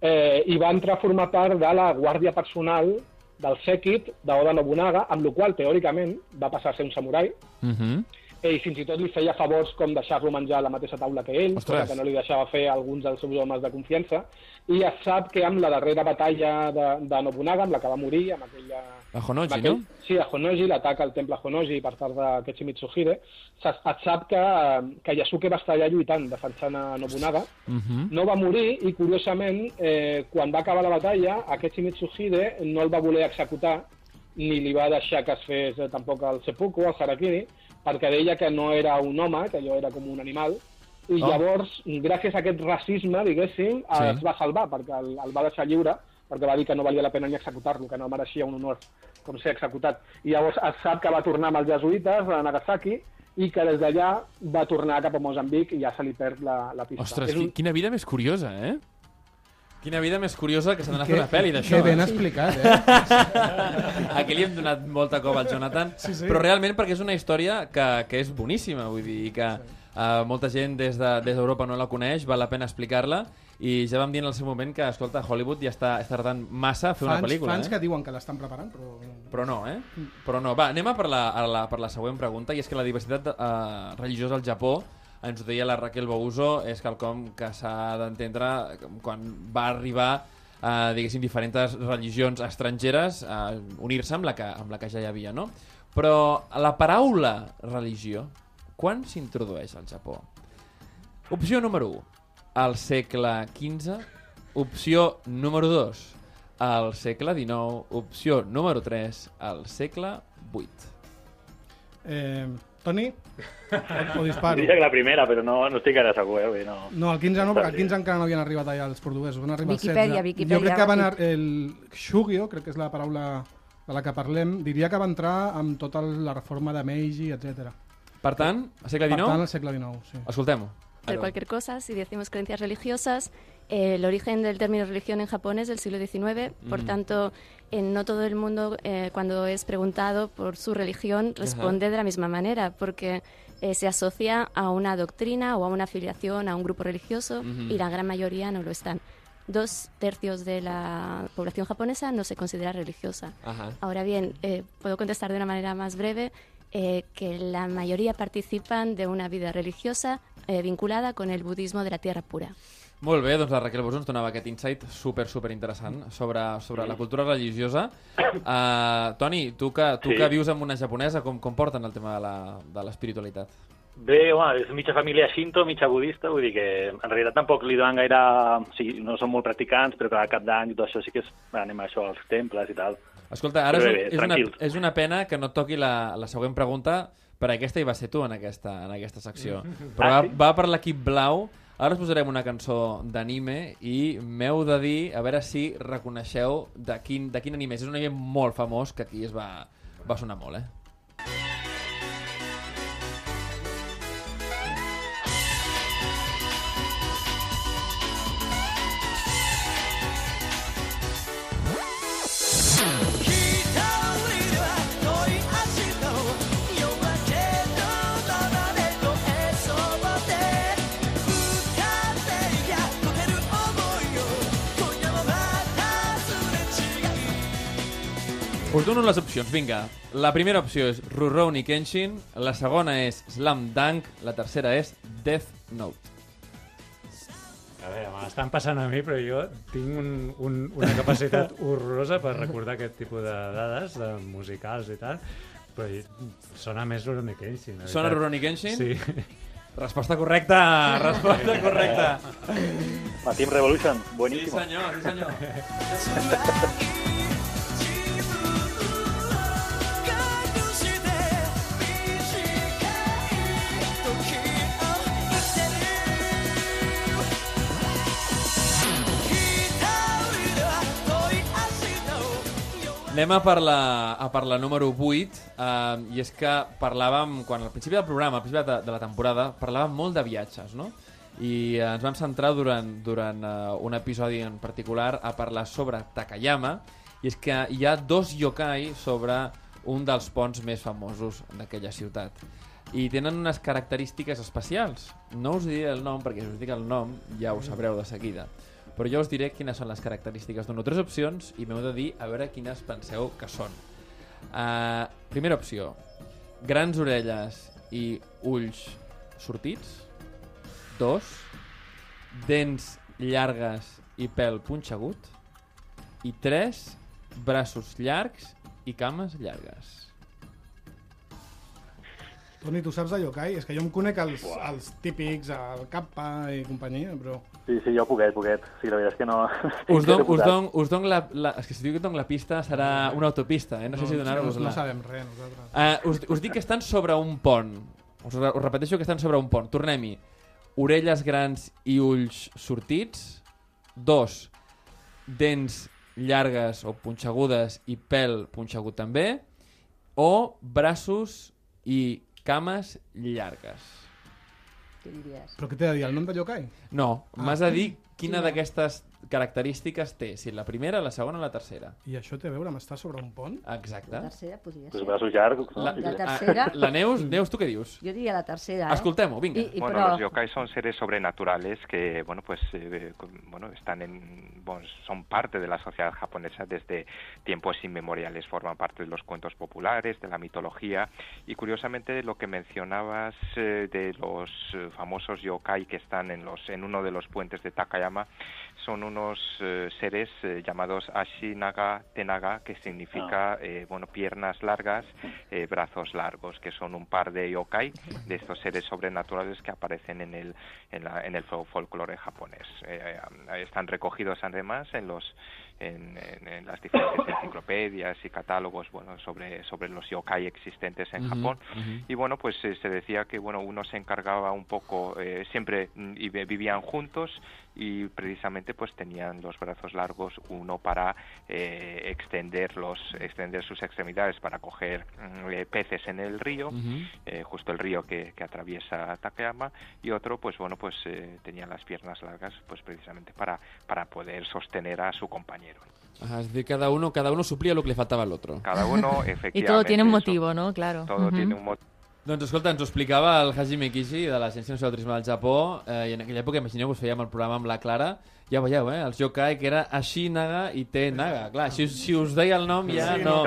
eh, i va entrar a formar part de la guàrdia personal del sèquit d'Oda Nobunaga, amb la qual teòricament va passar a ser un samurai, Mm -hmm. i fins i tot li feia favors com deixar-lo menjar a la mateixa taula que ell, Ostres. que no li deixava fer alguns dels seus homes de confiança, i es sap que amb la darrera batalla de, de Nobunaga, amb la que va morir, amb aquella... A Honoji, aquell- no? Sí, a Honoji, l'atac al temple Honoji per part de Ketchi Mitsuhide, se- es sap que, eh, que Yasuke va estar allà lluitant, defensant a Nobunaga, Mhm. no va morir i, curiosament, eh, quan va acabar la batalla, Akechi Mitsuhide no el va voler executar ni li va deixar que es fes eh, tampoc el seppuku, el harakiri, perquè deia que no era un home, que allò era com un animal, i Oh. llavors, gràcies a aquest racisme, diguéssim, Sí. es va salvar, perquè el, el va deixar lliure, perquè va dir que no valia la pena ni executar-lo, que no mereixia un honor com ser executat. I llavors es sap que va tornar amb els jesuïtes a Nagasaki i que des d'allà va tornar cap a Mozambic i ja se li perd la, la pista. Ostres, És un- qui- quina vida més curiosa, eh? Quina vida més curiosa que s'ha d'anar a fer una pel·li d'això. que ben eh? explicat, eh? Aquí li hem donat molta cova al Jonathan, Sí, sí. però realment perquè és una història que, que és boníssima, vull dir, i que uh, molta gent des de- des d'Europa no la coneix, val la pena explicar-la, i ja vam dir en el seu moment que, escolta, Hollywood ja està, està tardant massa a fer una fans, pel·lícula, fans eh? que diuen que l'estan preparant, però... Però no, eh? Però no. Va, anem a per la, a la, per la següent pregunta, i és que la diversitat uh, religiosa al Japó, ens ho deia la Raquel Bouso, és quelcom que s'ha d'entendre quan va arribar uh, diguéssim, diferents religions estrangeres a unir-se amb, la que, amb la que ja hi havia, no? Però la paraula religió, quan s'introdueix al Japó? Opció número 1, al segle XV. Opció número 2, al segle XIX. Opció número 3, al segle VIII. Eh, Toni? O, o disparo? Diria que la primera, però no, no estic gaire segur, eh? Vull dir, no. No, al 15 no, perquè al 15 encara no havien arribat allà els portuguesos, van arribar Viquipèdia, al 16. Viquipèdia, jo crec que van ar- el Shugyo, crec que és la paraula de la que parlem, diria que va entrar amb tota la reforma de Meiji, etc. Per tant, al segle Per XIX? tant, al segle XIX, sí. Escoltem-ho. Por cualquier cosa, si decimos creencias religiosas, eh, el origen del término religión en Japón es del siglo XIX, por Mm. tanto, en no todo el mundo, eh, cuando es preguntado por su religión, responde de la misma manera, porque eh, se asocia a una doctrina o a una afiliación a un grupo religioso y la gran mayoría no lo están. Dos tercios de la población japonesa no se considera religiosa. Ajá. Ahora bien, eh, puedo contestar de una manera más breve que la mayoría participan de una vida religiosa eh, vinculada con el budismo de la tierra pura. Molt bé, doncs la Raquel Bosch ens donava aquest insight super, super interessant sobre, sobre la cultura religiosa. Uh, Toni, tu que, tu Sí. que vius amb una japonesa, com, com porten el tema de la- de l'espiritualitat? Bé, home, és mitja família shinto, mitja budista, vull dir que en realitat tampoc li donen gaire... O sigui, no són molt practicants, però cada cap d'any i tot això sí que és... Bé, anem a això, als temples i tal. Escolta, ara és, Però un, bé, és, una, és una pena que no et toqui la, la següent pregunta, perquè aquesta hi va ser tu en aquesta, en aquesta secció. Però Ah, va, sí? va per l'equip blau. Ara us posarem una cançó d'anime i m'heu de dir, a veure si reconeixeu de quin, de quin anime és. És un anime molt famós que aquí es va, va sonar molt, eh? Us dono les opcions, vinga. La primera opció és Rurouni Kenshin, la segona és Slam Dunk, la tercera és Death Note. A veure, me l'estan passant a mi, però jo tinc un, un, una capacitat horrorosa per recordar aquest tipus de dades, de musicals i tal, però sona més Rurouni Kenshin. Sona. Rurouni Kenshin? Sí. Resposta correcta, resposta correcta. La Team Revolution, buenísimo. Sí, senyor, sí, senyor. Anem a per la, a per la número 8, eh, i és que parlàvem, quan al principi del programa, al principi de, de la temporada, parlàvem molt de viatges, no? I eh, ens vam centrar durant, durant eh, un episodi en particular a parlar sobre Takayama, i és que hi ha dos yokai sobre un dels ponts més famosos d'aquella ciutat. I tenen unes característiques especials. No us diré el nom, perquè si us dic el nom ja ho sabreu de seguida. Però jo us diré quines són les característiques. Dono tres opcions i m'heu de dir a veure quines penseu que són. Uh, primera opció, grans orelles i ulls sortits. Dos, dents llargues i pèl punxegut. I tres, braços llargs i cames llargues. Toni, tu saps de yokai? És que jo em conec els, els típics, el Kappa i companyia, però... Sí, sí, jo poquet, poquet. Sí, la veritat és que no... Us don, us don, us don la, la, és que si dic que don la pista serà una autopista, eh? No, sé si donar-vos-la. No sabem res, nosaltres. Uh, us, us dic que estan sobre un pont. Us, re- us repeteixo que estan sobre un pont. Tornem-hi. Orelles grans i ulls sortits. Dos. Dents llargues o punxegudes i pèl punxegut també. O braços i cames llargues. Què diries? Però què t'he de dir, el nom de yokai? No, Ah. m'has de dir quina Quina? d'aquestes característiques té. Si la primera, la segona o la tercera. I això té a veure amb estar sobre un pont? Exacte. La tercera podria Els ser. braços llargs, no? La, La tercera- la Neus, Neus, tu què dius? Jo diria la tercera, eh? Escoltem-ho, vinga. I, i bueno, però... los yokai son seres sobrenaturales que, bueno, pues, eh, bueno, están en, bueno, son parte de la sociedad japonesa desde tiempos inmemoriales, forman parte de los cuentos populares, de la mitología y, curiosamente, lo que mencionabas eh, de los eh, famosos yokai que están en los, en uno de los puentes de Takayama, son unos eh, seres eh, llamados Ashinaga Tenaga, que significa, eh, bueno, piernas largas, eh, brazos largos, que son un par de yokai, de estos seres sobrenaturales que aparecen en el, en la, en el fol- folclore japonés. Están recogidos además en los en, en- en las diferentes enciclopedias y catálogos bueno sobre sobre los yokai existentes en Japón. y bueno pues se decía que bueno uno se encargaba un poco eh, siempre mm, y vi- vivían juntos y precisamente pues tenían los brazos largos uno para eh, extender los extender sus extremidades para coger mm, eh, peces en el río eh, justo el río que, que atraviesa Takayama y otro pues bueno pues eh, tenía las piernas largas pues precisamente para para poder sostener a su compañero es decir, cada uno, cada uno suplía lo que le faltaba al otro. cada uno Y efectivamente todo tiene un eso. motivo, ¿no? Claro. todo tiene un motivo Doncs escolta, ens ho explicava el Hajime Kishi de l'Agència Nacional de Turisme del Japó eh, i en aquella època, imagineu-vos, fèiem el programa amb la Clara ja ho veieu, eh? Els yokai que era Ashinaga i Tenaga. Clar, si, si us deia el nom ja no,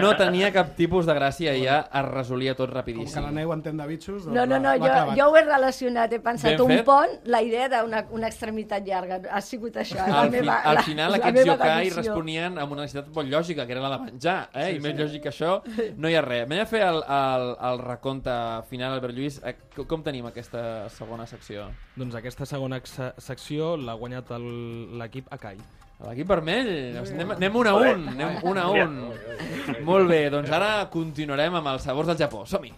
no. tenia cap tipus de gràcia i ja es resolia tot Com que rapidíssim. la neu entén de bitxos, doncs No, no, no, jo, jo ho he relacionat, he pensat Ben un fet. pont, la idea d'una una extremitat llarga, ha sigut això. la Al, fi, meva, al la- final la aquests meva yokai responien amb una necessitat molt lògica, que era la de menjar, eh? Sí, I més sí. lògic que això no hi ha res. M'he de fer el, el, el recompte final, Albert Lluís. Eh, com- tenim aquesta segona secció? Doncs aquesta segona se- secció l'ha guanyat el- l'equip Akai. L'equip vermell, anem, anem un a un, anem un a un. Molt bé, doncs ara continuarem amb els sabors del Japó. Som-hi!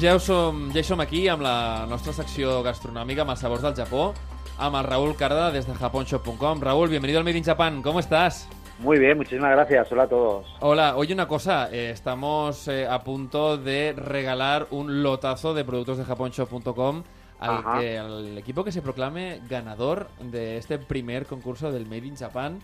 Ja, ho som, ja som aquí amb la nostra secció gastronòmica, amb els sabors del Japó, amb el Raúl Carda des de japonshop.com. Raúl, bienvenido al Made in Japan, ¿cómo estás? Muy bien, muchísimas gracias. Hola a todos. Hola, oye una cosa, eh, estamos eh, a punto de regalar un lotazo de productos de japonshop.com al, que- al equipo que se proclame ganador de este primer concurso del Made in Japan.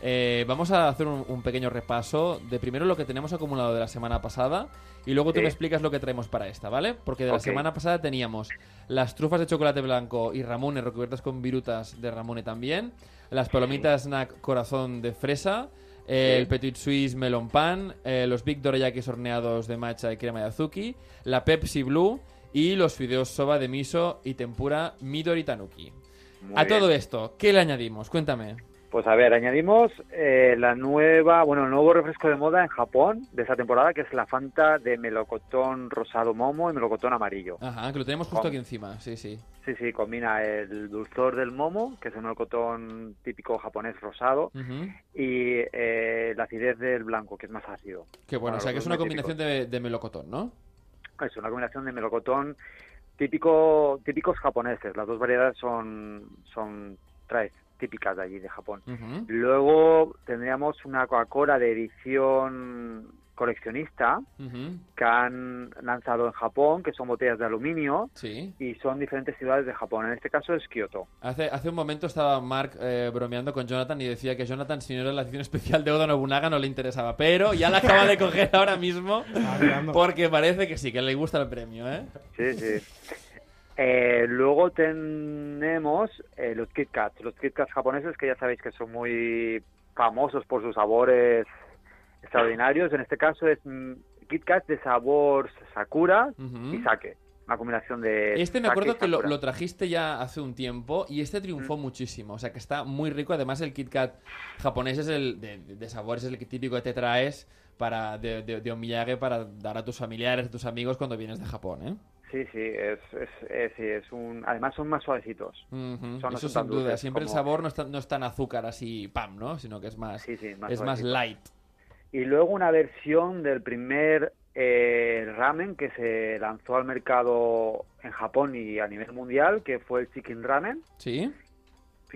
Eh, vamos a hacer un, un pequeño repaso de primero lo que tenemos acumulado de la semana pasada y luego tú Sí. me explicas lo que traemos para esta, ¿vale? Porque de la semana pasada teníamos las trufas de chocolate blanco y Ramune recubiertas con virutas de Ramune también, las palomitas snack corazón de fresa, eh, Sí. el Petit Suisse melon pan, eh, los Big Dorayakis horneados de matcha y crema de azuki, la Pepsi Blue y los fideos soba de miso y tempura Midori Tanuki. Muy a todo esto, ¿qué le añadimos? Cuéntame. Pues a ver, añadimos eh, la nueva, bueno, el nuevo refresco de moda en Japón de esta temporada, que es la Fanta de melocotón rosado momo y melocotón amarillo. Ajá, que lo tenemos justo Com- aquí encima, sí, sí. Sí, sí, combina el dulzor del momo, que es el melocotón típico japonés rosado, y eh, la acidez del blanco, que es más ácido. Qué bueno, o sea que es una combinación de, de melocotón, ¿no? Es una combinación de melocotón típico, típicos japoneses. Las dos variedades son, son típicas de allí, de Japón. Luego tendríamos una Coca-Cola de edición coleccionista que han lanzado en Japón, que son botellas de aluminio Sí. y son diferentes ciudades de Japón. En este caso es Kioto. Hace, hace un momento estaba Mark eh, bromeando con Jonathan y decía que Jonathan, si no era la edición especial de Oda Nobunaga, no le interesaba. Pero ya la acaba de coger ahora mismo porque parece que sí, que le gusta el premio, ¿eh? Sí, sí. Eh, luego tenemos eh, los Kit Kats. Los Kit Kats japoneses que ya sabéis que son muy famosos por sus sabores extraordinarios. En este caso es mm, Kit Kats de sabor Sakura y Sake. Una combinación de Este me acuerdo que lo, trajiste ya hace un tiempo y este triunfó Mm. muchísimo. O sea que está muy rico. Además, el Kit Kat japonés es el de, de sabores, es el típico que te traes para, de, de, de omiyage para dar a tus familiares, a tus amigos cuando vienes de Japón, ¿eh? Sí, sí, es, es, es- sí, es un... Además son más suavecitos. Son- no Eso son tan sin duda. dulces Siempre el sabor no es, tan, no es tan azúcar así, pam, ¿no? Sino que es más, Sí, sí, más es más light. Y luego una versión del primer eh, ramen que se lanzó al mercado en Japón y a nivel mundial, que fue el Chicken Ramen, ¿Sí?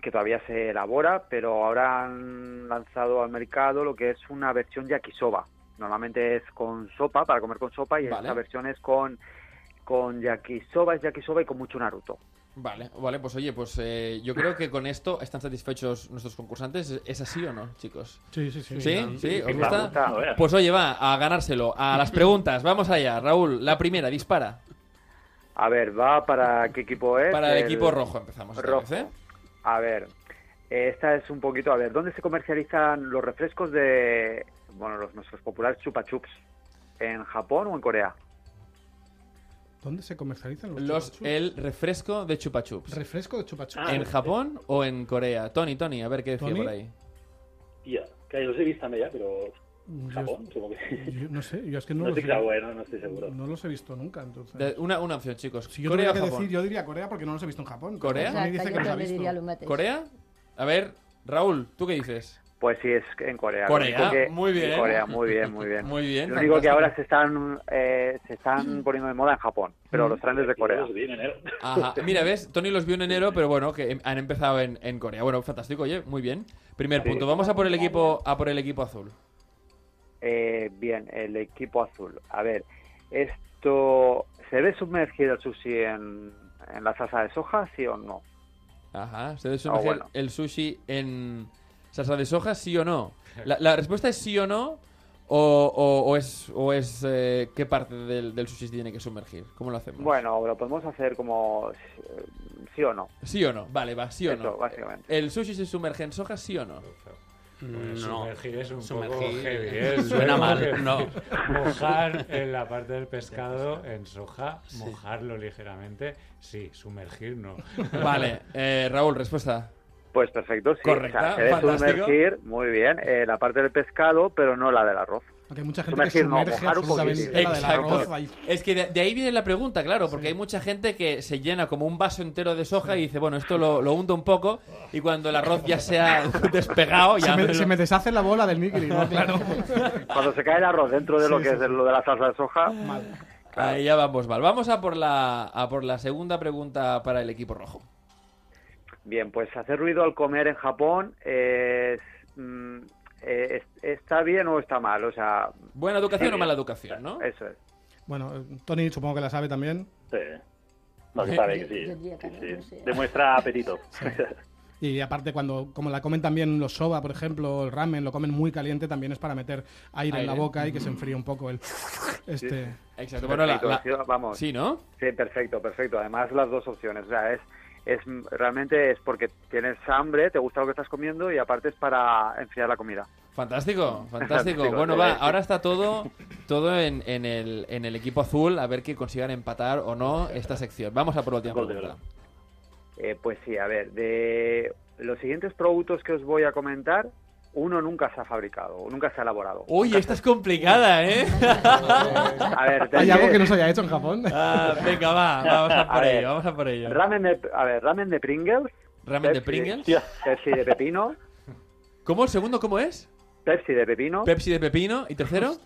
que todavía se elabora, pero ahora han lanzado al mercado lo que es una versión yakisoba. Normalmente es con sopa, para comer con sopa, y Vale. esta versión es con, con yakisoba, es yakisoba y con mucho Naruto. Vale, vale, pues oye, pues eh, yo creo que con esto están satisfechos nuestros concursantes. ¿Es- ¿Es así o no, chicos? Sí, sí, sí. ¿Sí? Sí, ¿Sí? sí, ¿Os gusta? Pues oye, va, a ganárselo. A las preguntas, vamos allá. Raúl, la primera, dispara. A ver, va para qué equipo es. Para el equipo rojo empezamos Rojo. vez, ¿eh? A ver, esta es un poquito, a ver, ¿dónde se comercializan los refrescos de, bueno, los nuestros populares chupa chups? ¿En Japón o en Corea? ¿Dónde se comercializan los, Los, chupa chups? el refresco de Chupa Chups. Refresco de chupa chups. ¿En Japón o en Corea? Tony, Tony, a ver qué decía Toni? por ahí. Tia, que los he visto ja, però Yo- Japón, supongo que... Yo no sé, yo es que no, No he- segur, eh, no, no estic seguro. No los he visto nunca, entonces. De- una, una opción, chicos. Si yo ¿Corea que Japón? decir, yo diría Corea porque no los he visto en Japón. ¿Corea? Tony dice que los ha visto. ¿Corea? A ver, Raúl, ¿tú qué dices? Pues sí, es en Corea. Corea, que- muy bien. en Corea, muy bien, muy bien. Muy bien, Lo único que ahora se están, eh, se están poniendo de moda en Japón, pero los traen desde Corea. Ajá. Mira, ves, Tony los vio en enero, pero bueno, que han empezado en, en Corea. Bueno, fantástico, oye, muy bien. Primer Sí. punto. Vamos a por el equipo, a por el equipo azul. Eh, bien, el equipo azul. A ver, esto... ¿Se debe sumergir el sushi en, en la salsa de soja, sí o no? Ajá. ¿Se debe Ah, sumergir bueno. el sushi en salsa de soja, sí o no? La, la respuesta es sí o no, o, o- o es, o es eh, qué parte del, del sushi se tiene que sumergir. ¿Cómo lo hacemos? Bueno, lo podemos hacer como eh, sí o no. ¿Sí o no? Vale, va, sí o Eso, no. básicamente. ¿El sushi se sumerge en soja, sí o no? Pues sumergir es un poco heavy, ¿eh? suena mal, no. Mojar en la parte del pescado en soja, mojarlo ligeramente, sí, sumergir no. Vale, eh, Raúl, respuesta. Pues perfecto, sí. Correcta, O sea, se debe sumergir, muy bien, eh, la parte del pescado, pero no la del arroz. Porque hay mucha gente Sumergir que no, sumerge mojar un absolutamente poquitín. la del Exacto. Es que de, de ahí viene la pregunta, claro, porque hay mucha gente que se llena como un vaso entero de soja y dice, bueno, esto lo, lo hundo un poco y cuando el arroz ya se ha despegado, ya Se me, me lo- se me deshace la bola del nigiri, ¿no? Claro. Cuando se cae el arroz dentro de lo Sí, que sí, es de- lo de la salsa de soja, Ahí ya vamos, Val. Vamos a por, la, a por la segunda pregunta para el equipo rojo. Bien, pues hacer ruido al comer en Japón es, mm, eh, es- está bien o está mal, o sea... ¿Buena educación sí, o mala educación, no? Eso es. Bueno, Tony supongo que la sabe también. Sí. No, que sabe que sí. Sí, sí. Demuestra apetito. Y aparte, cuando como la comen también los soba, por ejemplo, el ramen, lo comen muy caliente, también es para meter aire, en la boca y que se enfríe un poco el... Este... Exacto. Bueno, la- la- sí, vamos. Sí, ¿no? Sí, perfecto, perfecto. Además, las dos opciones. O sea, es, es realmente es porque tienes hambre, te gusta lo que estás comiendo y aparte es para enfriar la comida. Fantástico, fantástico. Fantástico, Bueno, va, ahora está todo, todo en, en el, en el equipo azul, a ver que consigan empatar o no esta sección. Vamos a por la última pregunta. Eh, pues sí, a ver, de los siguientes productos que os voy a comentar, uno nunca se ha fabricado, nunca se ha elaborado. Uy, esta es complicada, ¿eh? A ver, ¿Hay algo que no se haya hecho en Japón? Ah, venga, va, vamos a por ver, ello, vamos a por ello. Ramen de, a ver, ramen de Pringles. ¿Ramen de Pringles? Pepsi de pepino. ¿Cómo? ¿El segundo cómo es? Pepsi de pepino. Pepsi de pepino. ¿Y tercero?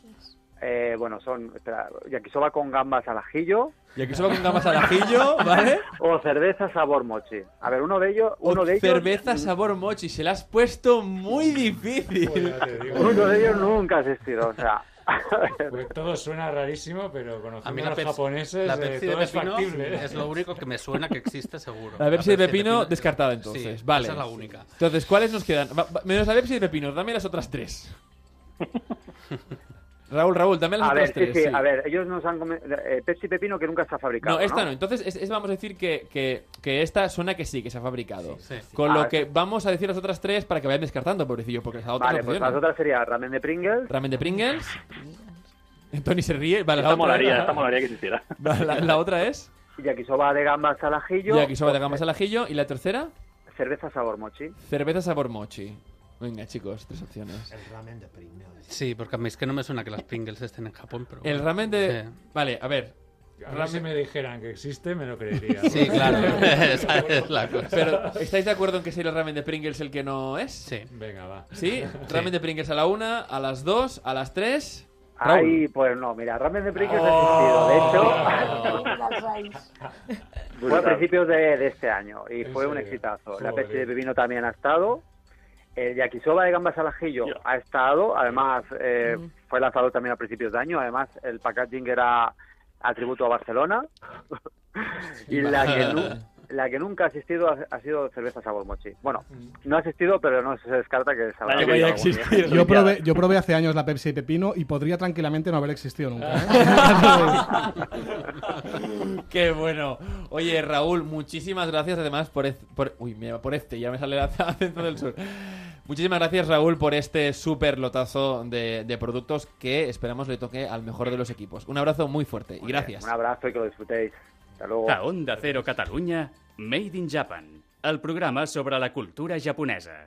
Eh, bueno, son espera, yakisoba con gambas al ajillo. Yakisoba con gambas al ajillo, ¿vale? O cerveza sabor mochi. A ver, uno de ellos, uno O de ellos, cerveza sabor mochi. Se la has puesto muy difícil. uno de ellos nunca ha existido. O sea, Pues todo suena rarísimo, pero conociendo A mí a los Pepsi, japoneses la eh, Pepsi de todo es pepino factible. ¿eh? es lo único que me suena que existe seguro. La Pepsi de pepino pepino- descartada entonces. Sí, vale. esa es la única. Entonces, ¿cuáles nos quedan? Menos la Pepsi de pepino, dame las otras tres. Raúl, Raúl, dame las A otras ver, sí, tres. sí, a ver, ellos nos han eh, Pepsi Pepino que nunca se ha fabricado. No, esta no. Entonces, es, es- vamos a decir que, que, que esta suena que sí, que se ha fabricado. Sí, sí. Con Ah, lo que vamos a decir las otras tres para que vayan descartando, pobrecillo, porque las otras Vale, no pues las otras sería ramen de Pringles. Ramen de Pringles. Tony se ríe. Vale, Esta la otra, molaría, esta molaría que existiera. Va, La, la otra es Yakisoba de gambas al ajillo. yakisoba de gambas al ajillo. ¿Y la tercera? Cerveza sabor mochi. Cerveza sabor mochi. Venga, chicos, tres opciones. El ramen de Pringles. Sí, porque a mí es que no me suena que las Pringles estén en Japón, pero... El ramen de... Sí. Vale, a ver. A mí si me dijeran que existe, me lo creería. Sí, claro. Esa es la cosa. Pero, ¿estáis de acuerdo en que sería el ramen de Pringles el que no es? Sí. Venga, va. ¿Sí? Ramen de Pringles a la una, a las dos, a las tres... Ay, pues no, mira, ramen de Pringles Oh. ha existido. De hecho, fue a principios de, de este año y ¿En fue un exitazo. La. Pepsi de pepino también ha estado. El yakisoba de gambas al ajillo ha estado. Además, eh, fue lanzado también a principios de año. Además, el packaging era atributo a Barcelona. y la que, nu- la que nunca ha asistido ha, ha sido cerveza sabor mochi. Bueno, no ha asistido, pero no se descarta que se habrá Que vaya a. Yo probé, yo probé hace años la Pepsi de pepino y podría tranquilamente no haber existido nunca. ¿eh? Qué bueno. Oye, Raúl, muchísimas gracias además por, por uy, mira, por este, ya me sale el acento del sur. Muchísimas gracias, Raúl, por este súper lotazo de, de productos que esperamos le toque al mejor de los equipos. Un abrazo muy fuerte y gracias. Un abrazo y que lo disfrutéis. Hasta luego. A Onda Cero Catalunya, Made in Japan, el programa sobre la cultura japonesa.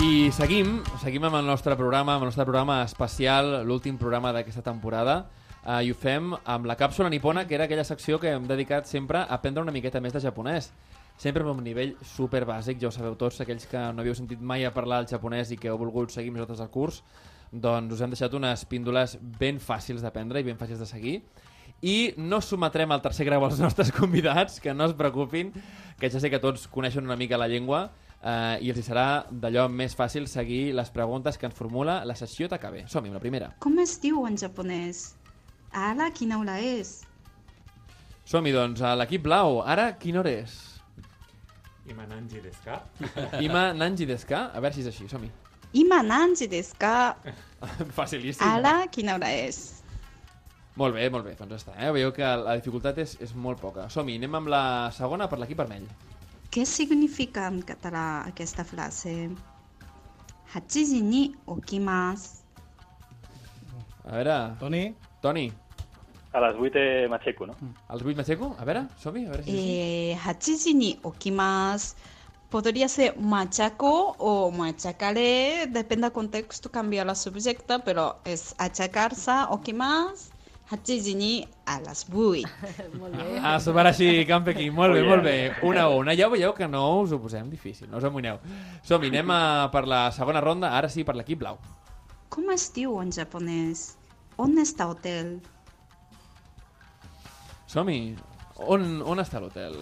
I seguim, seguim amb el nostre programa, amb el nostre programa especial, l'últim programa d'aquesta temporada, uh, i ho fem amb la càpsula nipona, que era aquella secció que hem dedicat sempre a aprendre una miqueta més de japonès. Sempre amb un nivell super bàsic, ja ho sabeu tots, aquells que no havíeu sentit mai a parlar el japonès i que heu volgut seguir amb nosaltres el curs, doncs us hem deixat unes píndoles ben fàcils d'aprendre i ben fàcils de seguir. I no sometrem al tercer grau als nostres convidats, que no es preocupin, que ja sé que tots coneixen una mica la llengua, eh, i els serà d'allò més fàcil seguir les preguntes que ens formula la sessió TKB. Som-hi, la primera. Com es diu en japonès? Ara, quina hora és? Som-hi, doncs, a l'equip blau. Ara, quina hora és? Imananji desu ka? Ima Nanji desu ka? A veure si és així, som-hi. Ima nanji desu ka? Facilíssim. Ara, quina hora és? Molt bé, molt bé, doncs està. Eh? Veieu que la dificultat és, és molt poca. Som-hi, anem amb la segona per l'equip vermell. Què significa en català aquesta frase? 8時に起きます。 A veure... Toni? Toni. A les 8 eh, m'aixeco, no? Els 8 m'aixeco? A veure, som-hi, a veure si és així. Eh, 8時に起きます。Podría ser machaco o machacaré, depende del contexto, cambia la subjecta, pero es achacarse, okimas, 8時に a las 8. Molt bé. Ah, super així, Camp Pequín. Molt bé, molt bé. Una a una. Ja veieu que no us ho posem difícil, no us amoïneu. Som-hi, anem a, per la segona ronda, ara sí, per l'equip blau. ¿Cómo es diu en japonés? On está hotel? Som-hi. On, on està l'hotel?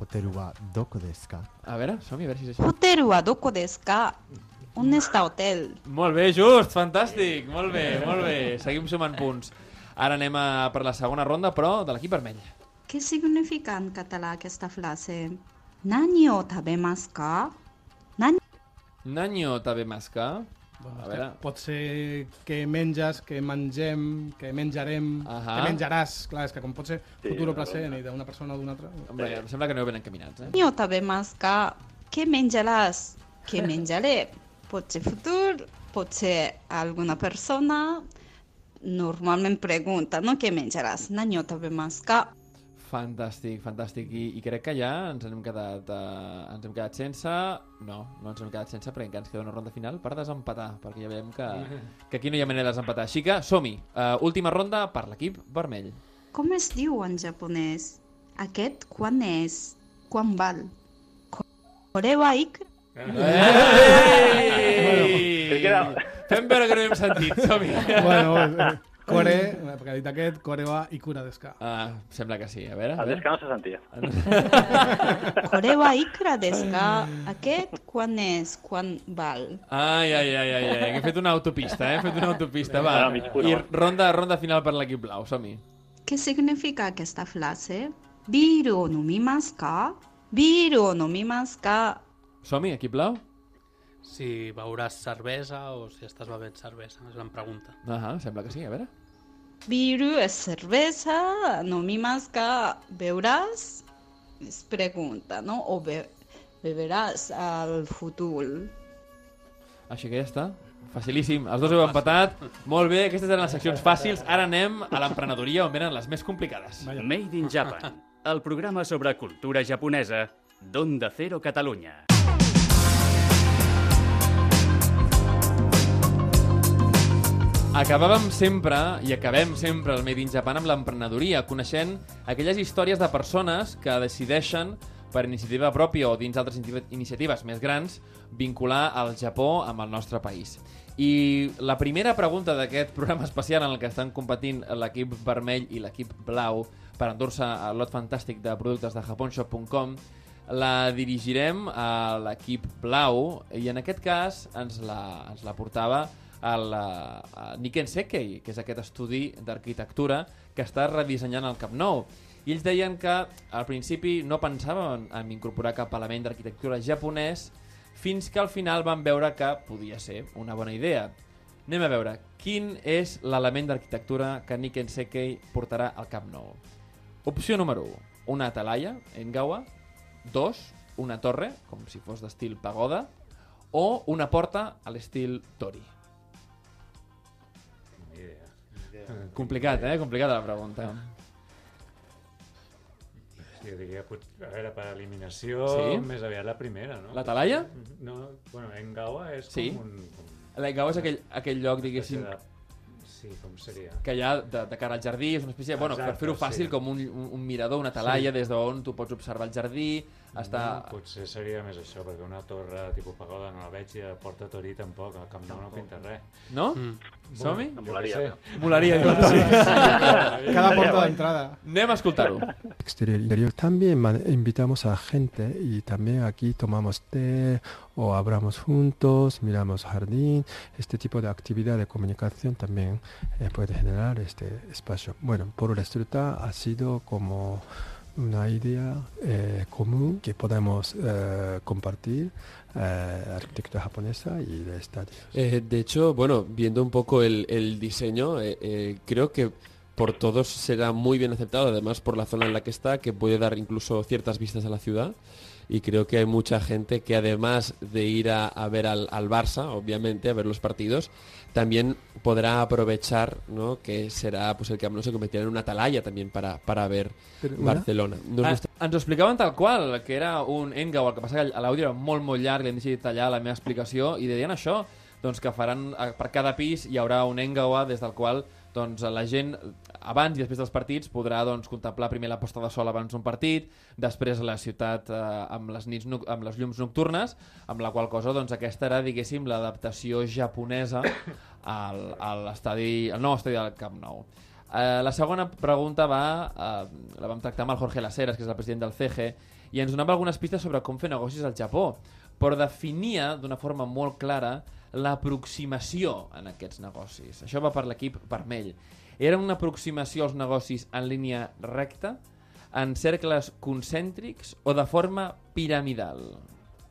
Hoteru wa doko desu ka? A veure, som-hi, a veure si és així. Hotel wa doko desu ka? On està hotel? Molt bé, just, fantàstic. Molt bé, molt bé. Seguim sumant punts. Ara anem a, per la segona ronda, però de l'equip vermell. Què significa en català aquesta frase? Nani o tabemasu ka? Nani Nanyo tabemaska. A veure... Pot ser que menges, que mengem, que menjarem, Ahà. que menjaràs. Clar, és que com pot ser Sí, futur o una present i d'una persona o d'una altra... Hombre, em sembla que no ben encaminats, eh? o tabemasu ka? Què menjaràs? Què menjaré? Pot ser futur, pot ser alguna persona. Normalment pregunta, no? Què menjaràs? Nani o tabemasu ka? Fantàstic, fantàstic. I, I crec que ja ens hem quedat, uh, ens hem quedat sense... No, no ens hem quedat sense perquè encara ens queda una ronda final per desempatar, perquè ja veiem que, que aquí no hi ha manera de desempatar. Així que som-hi. Uh, última ronda per l'equip vermell. Com es diu en japonès? Aquest quan és? Quan val? Koreba ikra? Ei! Fem veure que no hem sentit, som-hi. bueno, bueno, Kore, perquè ha dit aquest, Kore wa ikura desu ka? Ah, sembla que sí. A veure... a El veure. des que no se sentia. Koreba ikra desu ka? Aquest quan és? Quan val? Ai, ai, ai, ai, ai. Hem fet una autopista, eh? Hem fet una autopista, va. No, mig I va. ronda, ronda final per l'equip blau, som-hi. Què significa aquesta frase? Biru o nomimasu ka? Biru o nomimasu ka? Som-hi, equip blau? Si beuràs cervesa o si estàs bevent cervesa, és la pregunta. Ah, sembla que sí, a veure. Biru és cervesa, nomimasu ka? Beuràs? És pregunta, no? O be beberàs al futur. Així que ja està. Facilíssim. Els dos heu empatat. Molt bé, aquestes eren les seccions fàcils. Ara anem a l'emprenedoria on venen les més complicades. Made in Japan, el programa sobre cultura japonesa d'Onda Cero Catalunya. Acabàvem sempre, i acabem sempre el Made in Japan amb l'emprenedoria, coneixent aquelles històries de persones que decideixen per iniciativa pròpia o dins altres inici- iniciatives més grans vincular el Japó amb el nostre país. I la primera pregunta d'aquest programa especial en el que estan competint l'equip vermell i l'equip blau per endur-se el lot fantàstic de productes de japonshop.com la dirigirem a l'equip blau i en aquest cas ens la, ens la portava el uh, Niken Sekei, que és aquest estudi d'arquitectura que està redissenyant el Camp Nou. I ells deien que al principi no pensaven en incorporar cap element d'arquitectura japonès fins que al final van veure que podia ser una bona idea. Anem a veure quin és l'element d'arquitectura que Niken Sekei portarà al Camp Nou. Opció número 1, una atalaya en Gawa. 2, una torre, com si fos d'estil pagoda. O una porta a l'estil Tori. Complicat, eh? Complicada la pregunta. Jo diria, pot, a veure, per eliminació, Sí? més aviat la primera, no? La Talaia? No, bueno, Engawa és Sí. com un... Com... L'Engawa és aquell, aquell lloc, diguéssim, De... Sí, com seria? que hi ha de, de cara al jardí, és una espècie, bueno, per Exacte, fer-ho fàcil, sí. com un, un, un mirador, una talaia, Sí. des d'on tu pots observar el jardí, està... No, potser seria més això, perquè una torre tipus pagoda no la veig i a Porta Torí tampoc, al Camp Nou no pinta res. No? Mm. Som-hi? Molaria. Molaria, diu. Cada porta d'entrada. Anem a escoltar-ho. exterior interior. También invitamos a gente y también aquí tomamos té o hablamos juntos, miramos jardín. Este tipo de actividad de comunicación también eh, puede generar este espacio. Bueno, por la estructura ha sido como una idea eh, común que podemos eh, compartir eh, arquitectura japonesa y el estadio. Eh, de hecho, bueno, viendo un poco el, diseño, creo que por todos será muy bien aceptado, además por la zona en la que está, que puede dar incluso ciertas vistas a la ciudad. Y creo que hay mucha gente que además de ir a, ver al Barça, obviamente, a ver los partidos, también podrá aprovechar, ¿no? Que será pues el Camp Nou se convertirá en una atalaya también para, para ver Pero Barcelona. Nos Ah, gusta- ens ho explicaven tal qual, que era un Engau, el que passa que l'àudio era molt, molt llarg, li hem decidit tallar la meva explicació, i deien això, doncs que faran, per cada pis hi haurà un Engawa des del qual doncs, la gent abans i després dels partits podrà doncs, contemplar primer la posta de sol abans d'un partit, després la ciutat eh, amb, les nits, amb les llums nocturnes, amb la qual cosa doncs, aquesta era, diguéssim, l'adaptació japonesa al, a l'estadi, al nou estadi del Camp Nou. Eh, la segona pregunta va, eh, la vam tractar amb el Jorge Laceras, que és el president del CG, i ens donava algunes pistes sobre com fer negocis al Japó, però definia d'una forma molt clara l'aproximació en aquests negocis. Això va per l'equip vermell. Era una aproximació als negocis en línia recta, en cercles concèntrics o de forma piramidal.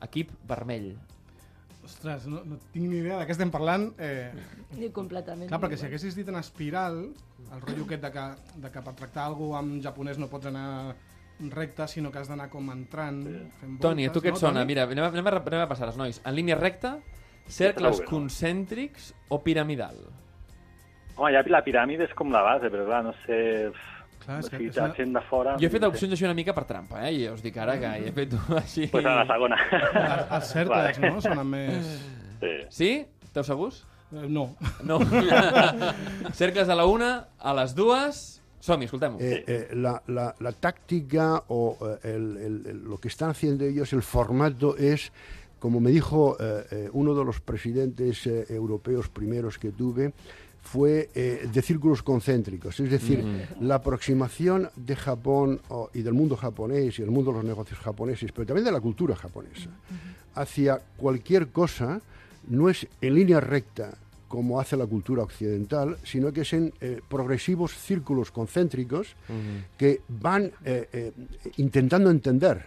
Equip vermell. Ostres, no, no tinc ni idea de què estem parlant. Eh, Ni completament. clar, perquè si haguessis dit en espiral, el rotllo aquest de que, de que per tractar alguna en japonès no pots anar recte, sinó que has d'anar com entrant, fent voltes. Toni, a tu què et no, sona? Toni? Mira, anem a, anem, a, anem a passar els nois. En línia recta, cercles concèntrics o piramidal? Home, ja la piràmide és com la base, però clar, no sé... Clar, és que- si és t'ha una- gent de fora... Jo he fet opcions així una mica per trampa, eh? I us dic ara que he fet així... Pues a la segona. Els, cercles, no? Sonen més... Sí. Sí? Esteu segurs? Eh, No. No. cercles a la una, a les dues... Som-hi, escoltem-ho. Eh, eh, la, la- la táctica o eh, el- el- el- lo que están haciendo ellos, el formato es, como me dijo eh, eh, uno de los presidentes eh, europeos primeros que tuve, fue eh, de círculos concéntricos. Es decir, Ujú. la aproximación de Japón y del mundo japonés y del mundo de los negocios japoneses, pero también de la cultura japonesa, hacia cualquier cosa no es en línea recta como hace la cultura occidental, sino que es en eh, progresivos círculos concéntricos que van eh, eh, intentando entender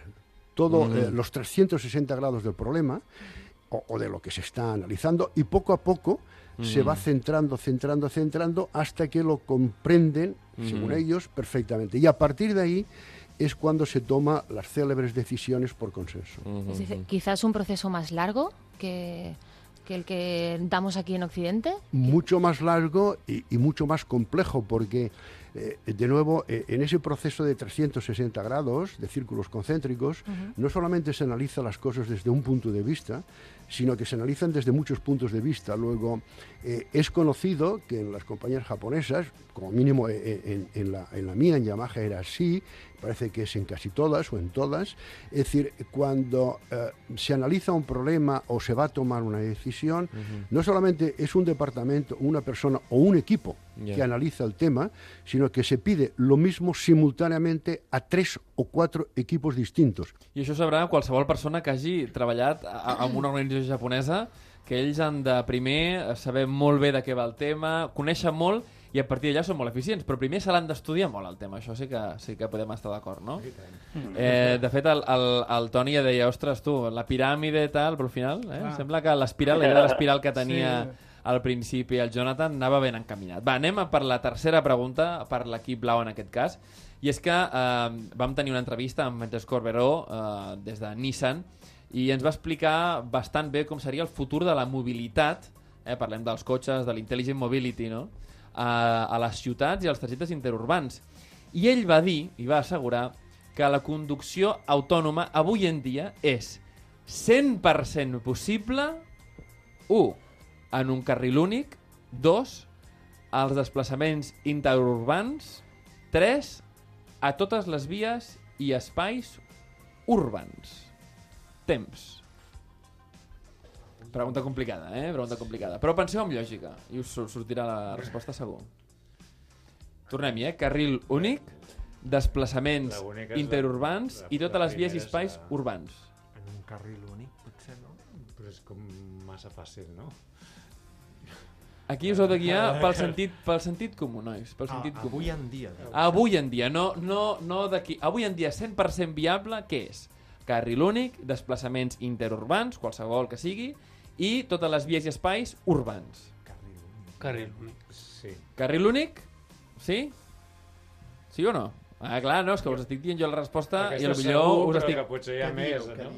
todos Ujú. los 360 grados del problema o, o de lo que se está analizando y poco a poco se va centrando, centrando, centrando hasta que lo comprenden, según ellos, perfectamente. Y a partir de ahí es cuando se toman las célebres decisiones por consenso. Es decir, quizás un proceso más largo que, que el que damos aquí en Occidente. mucho más largo y, y mucho más complejo porque eh, de nuevo eh, en ese proceso de 360 grados de círculos concéntricos no solamente se analiza las cosas desde un punto de vista sino que se analizan desde muchos puntos de vista. Luego eh, es conocido que en las compañías japonesas como mínimo en, en la, en la mía en Yamaha era así parece que es en casi todas o en todas. Es decir cuando eh, se analiza un problema o se va a tomar una decisión no solamente es un departamento, una persona o un equipo Ya. que analiza el tema, sino que se pide lo mismo simultáneamente a tres o cuatro equipos distintos. I això sabrà qualsevol persona que hagi treballat a- a- en una organització japonesa, que ells han de primer saber molt bé de què va el tema, conèixer molt i a partir d'allà són molt eficients, però primer se l'han d'estudiar molt el tema, això sí que, sí que podem estar d'acord, no? Eh, de fet, el, el, el Toni ja deia, ostres, tu, la piràmide i tal, però al final, eh? Ah. sembla que l'espiral, de l'espiral que tenia Sí. Al principi el Jonathan anava ben encaminat. Va, anem a per la tercera pregunta, per l'equip blau en aquest cas, i és que eh, vam tenir una entrevista amb Francesc Corberó eh, des de Nissan i ens va explicar bastant bé com seria el futur de la mobilitat, eh, parlem dels cotxes, de l'intelligent mobility, no? a, a les ciutats i als trajectes interurbans. I ell va dir, i va assegurar, que la conducció autònoma avui en dia és 100% possible 1. En un carril únic 2. als desplaçaments interurbans 3. A totes les vies i espais urbans. Temps. Pregunta complicada, eh? Pregunta complicada. Però penseu amb lògica i us sortirà la resposta segur. Tornem-hi, eh? Carril únic, desplaçaments interurbans la- i totes les vies i espais la- urbans. En un carril únic, potser no? Però és com massa fàcil, no? Aquí us heu de guiar pel sentit, pel sentit comú, nois. Pel Ah, sentit comú. avui en dia, deu ser. Avui en dia, no, no, no d'aquí. Avui en dia 100% viable, què és? Carril únic, desplaçaments interurbans, qualsevol que sigui, i totes les vies i espais urbans. Carril únic. Sí. Carril únic? Sí? Sí o no? Ah, clar, no, és que us estic dient jo la resposta i Aquesta potser segur, us però estic... que potser hi ha més, no?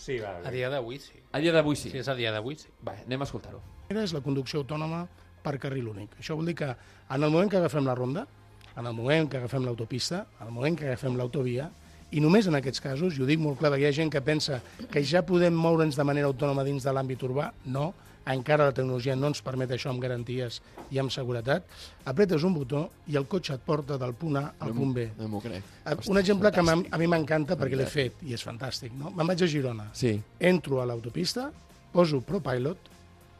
Sí, va. A dia d'avui sí. A dia d'avui sí. Sí, és a dia d'avui sí. Va, anem a escoltar-ho. És la conducció autònoma per carril únic. Això vol dir que en el moment que agafem la ronda, en el moment que agafem l'autopista, en el moment que agafem l'autovia, i només en aquests casos, i ho dic molt clar, perquè hi ha gent que pensa que ja podem moure'ns de manera autònoma dins de l'àmbit urbà, no, encara la tecnologia no ens permet això amb garanties i amb seguretat, apretes un botó i el cotxe et porta del punt A al No punt B. No m'ho crec. Eh, Un exemple que m'ha- a mi m'encanta perquè l'he fet i és fantàstic. No? Me'n vaig a Girona, Sí. entro a l'autopista, poso ProPilot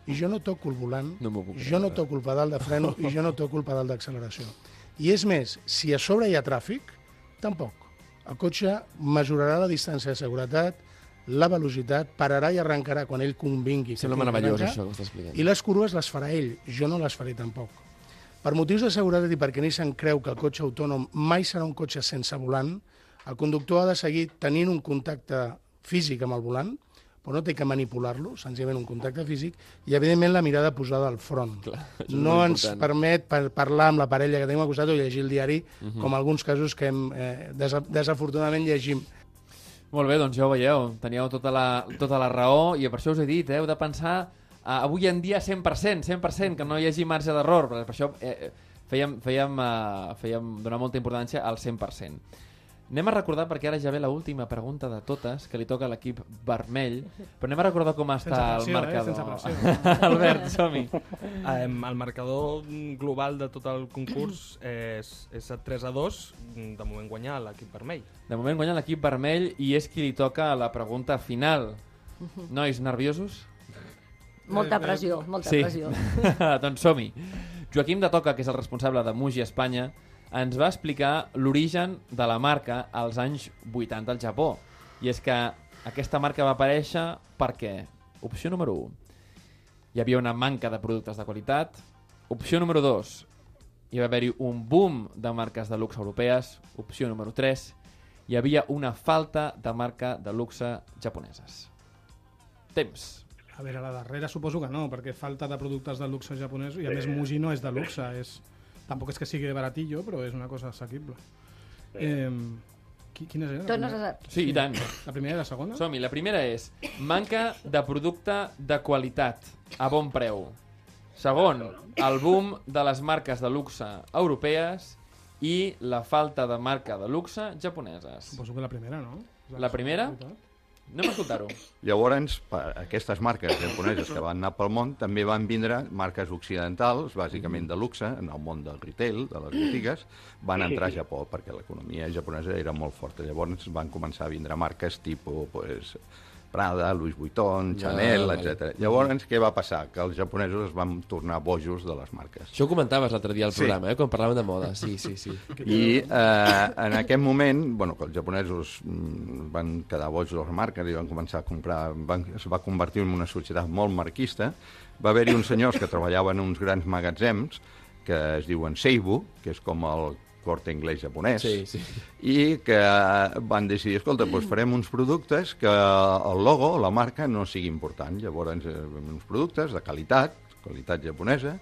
i jo no toco el volant, No puc jo no toco el pedal de freno i jo no toco el pedal d'acceleració. I és més, si a sobre hi ha tràfic, tampoc. El cotxe mesurarà la distància de seguretat, la velocitat, pararà i arrencarà quan ell convingui. Sembla meravellós, això que està explicant. I les curves les farà ell, jo no les faré tampoc. Per motius de seguretat i perquè Nissan creu que el cotxe autònom mai serà un cotxe sense volant, el conductor ha de seguir tenint un contacte físic amb el volant, però no té que manipular-lo, senzillament un contacte físic, i evidentment la mirada posada al front. Clar, no ens important. permet par parlar amb la parella que tenim al costat o llegir el diari, Mhm. com alguns casos que hem, eh, desa desafortunadament llegim. Molt bé, doncs ja ho veieu, teníeu tota la, tota la raó i per això us he dit, eh, heu de pensar uh, avui en dia 100%, 100%, que no hi hagi marge d'error, per això eh, fèiem, fèiem, uh, fèiem donar molta importància al 100%. Anem a recordar, perquè ara ja ve l'última pregunta de totes, que li toca a l'equip vermell, però anem a recordar com està pressió, el eh? marcador. Sense pressió. Albert, som-hi. Um, el marcador global de tot el concurs és, és a 3 a 2, de moment guanyar l'equip vermell. De moment guanya l'equip vermell i és qui li toca la pregunta final. Nois, nerviosos? Molta pressió, molta sí. pressió. doncs som-hi. Joaquim de Toca, que és el responsable de Muji Espanya, ens va explicar l'origen de la marca als anys 80 al Japó. I és que aquesta marca va aparèixer perquè, opció número 1, hi havia una manca de productes de qualitat. Opció número 2, hi va haver-hi un boom de marques de luxe europees. Opció número 3, hi havia una falta de marca de luxe japoneses. Temps. A veure, la darrera suposo que no, perquè falta de productes de luxe japonès i a més Muji no és de luxe, és... tampoc és que sigui baratillo, però és una cosa assequible. Eh, qui, quines eren? Tornes a... Sí, i tant. La primera i la segona? Som-hi. La primera és manca de producte de qualitat a bon preu. Segon, el boom de les marques de luxe europees i la falta de marca de luxe japoneses. Suposo que la primera, no? La primera? Anem a escoltar-ho. Llavors, per aquestes marques japoneses que van anar pel món, també van vindre marques occidentals, bàsicament de luxe, en el món del retail, de les botigues, van entrar a Japó perquè l'economia japonesa era molt forta. Llavors van començar a vindre marques tipus pues, Prada, Louis Vuitton, Chanel, Ah, etc. vale. Llavors, què va passar? Que els japonesos es van tornar bojos de les marques. Això ho comentaves l'altre dia al Sí. programa, eh, quan parlàvem de moda. Sí, sí, sí. I eh, en aquest moment, bueno, que els japonesos mm, van quedar bojos de les marques i van començar a comprar, van, es va convertir en una societat molt marquista, va haver-hi uns senyors que treballaven en uns grans magatzems que es diuen Seibu, que és com el corte inglès japonès, Sí, sí. i que van decidir, escolta, doncs farem uns productes que el logo, la marca, no sigui important. Llavors, eh, uns productes de qualitat, qualitat japonesa,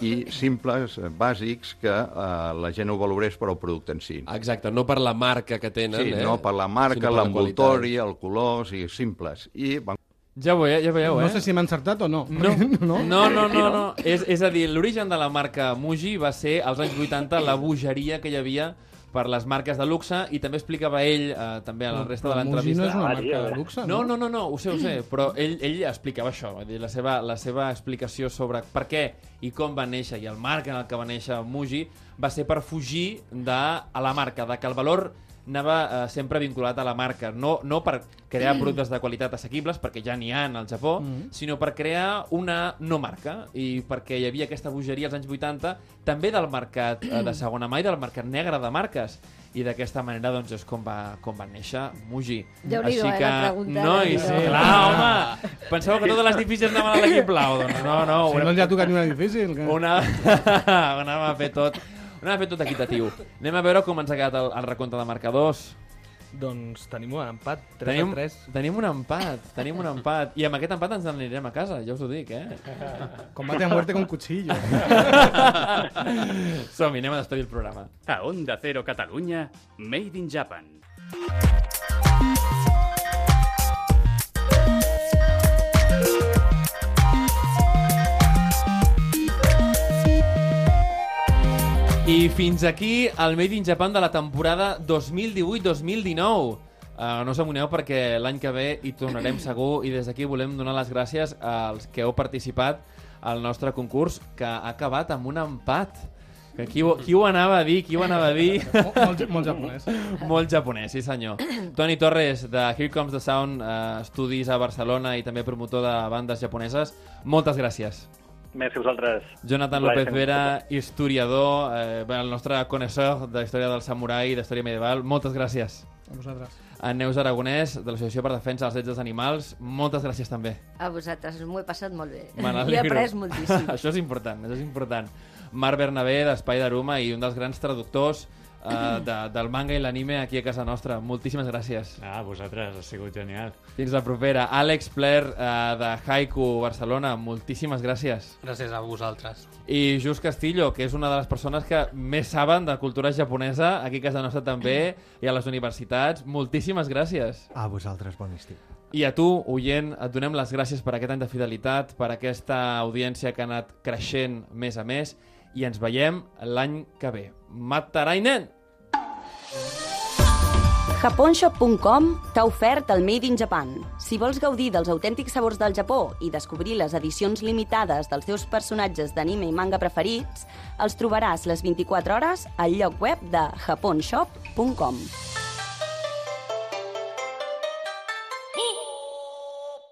i simples, eh, bàsics, que eh, la gent ho valorés per al producte en si. Exacte, no per la marca que tenen, Sí, eh? no per la marca, l'envoltori, el color, o sigui, simples. I van... Ja ho veieu, ja ho veieu, eh? No sé si m'ha encertat o no. No, no, no, no, no, no. És, és a dir, l'origen de la marca Muji va ser als anys 80 la bogeria que hi havia per les marques de luxe i també explicava ell, eh, també a la resta de l'entrevista... no és una marca de luxe, no? no? No, no, no, ho sé, ho sé, però ell, ell explicava això, dir, la seva, la seva explicació sobre per què i com va néixer i el marc en el que va néixer Muji va ser per fugir de, a la marca, de que el valor anava eh, sempre vinculat a la marca, no, no per crear productes de qualitat assequibles, perquè ja n'hi ha al Japó, Mhm. sinó per crear una no marca, i perquè hi havia aquesta bogeria als anys 80, també del mercat eh, de segona mà i del mercat negre de marques. I d'aquesta manera doncs, és com va, com va néixer Muji. Déu-n'hi-do, eh, la pregunta, Nois, Déu-n'hi-do. clar, home! Penseu que totes les difícils anaven a l'equip blau, doncs no, no. Si no ens ha tocat ni una difícil. Que... Una... Anàvem a fer tot... Anàvem a fer tot equitatiu. Anem a veure com ens ha quedat el, el recompte de marcadors. Doncs tenim un empat, 3 Tenim, a 3. tenim un empat, tenim un empat. I amb aquest empat ens n'anirem a casa, ja us ho dic, eh? Combate a muerte con cuchillo. Som-hi, anem a despedir el programa. A Onda Cero Catalunya, Made in Japan. I fins aquí el Made in Japan de la temporada 2018-2019. Uh, no us perquè l'any que ve hi tornarem segur i des d'aquí volem donar les gràcies als que heu participat al nostre concurs que ha acabat amb un empat. Que qui, ho, qui ho anava a dir? Qui ho anava a dir? Molt, molt, molt japonès. molt japonès, sí senyor. Toni Torres, de Here Comes the Sound, eh, estudis a Barcelona i també promotor de bandes japoneses, moltes gràcies. Merci a vosaltres. Jonathan López Vera, historiador, eh, el nostre coneixedor de història del samurai i d'història medieval, moltes gràcies. A vosaltres. A Neus Aragonès, de l'Associació per Defensa dels Drets dels Animals, moltes gràcies també. A vosaltres, m'ho he passat molt bé. Me I he après moltíssim. això és important, això és important. Marc Bernabé, d'Espai d'Aruma i un dels grans traductors eh, de, del manga i l'anime aquí a casa nostra. Moltíssimes gràcies. Ah, vosaltres, ha sigut genial. Fins la propera. Àlex Pler, eh, de Haiku Barcelona, moltíssimes gràcies. Gràcies a vosaltres. I Just Castillo, que és una de les persones que més saben de cultura japonesa, aquí a casa nostra també, i a les universitats. Moltíssimes gràcies. A vosaltres, bon estiu. I a tu, oient, et donem les gràcies per aquest any de fidelitat, per aquesta audiència que ha anat creixent més a més, i ens veiem l'any que ve. Matarainen! Japonshop.com t'ha ofert el Made in Japan. Si vols gaudir dels autèntics sabors del Japó i descobrir les edicions limitades dels teus personatges d'anime i manga preferits, els trobaràs les 24 hores al lloc web de japonshop.com.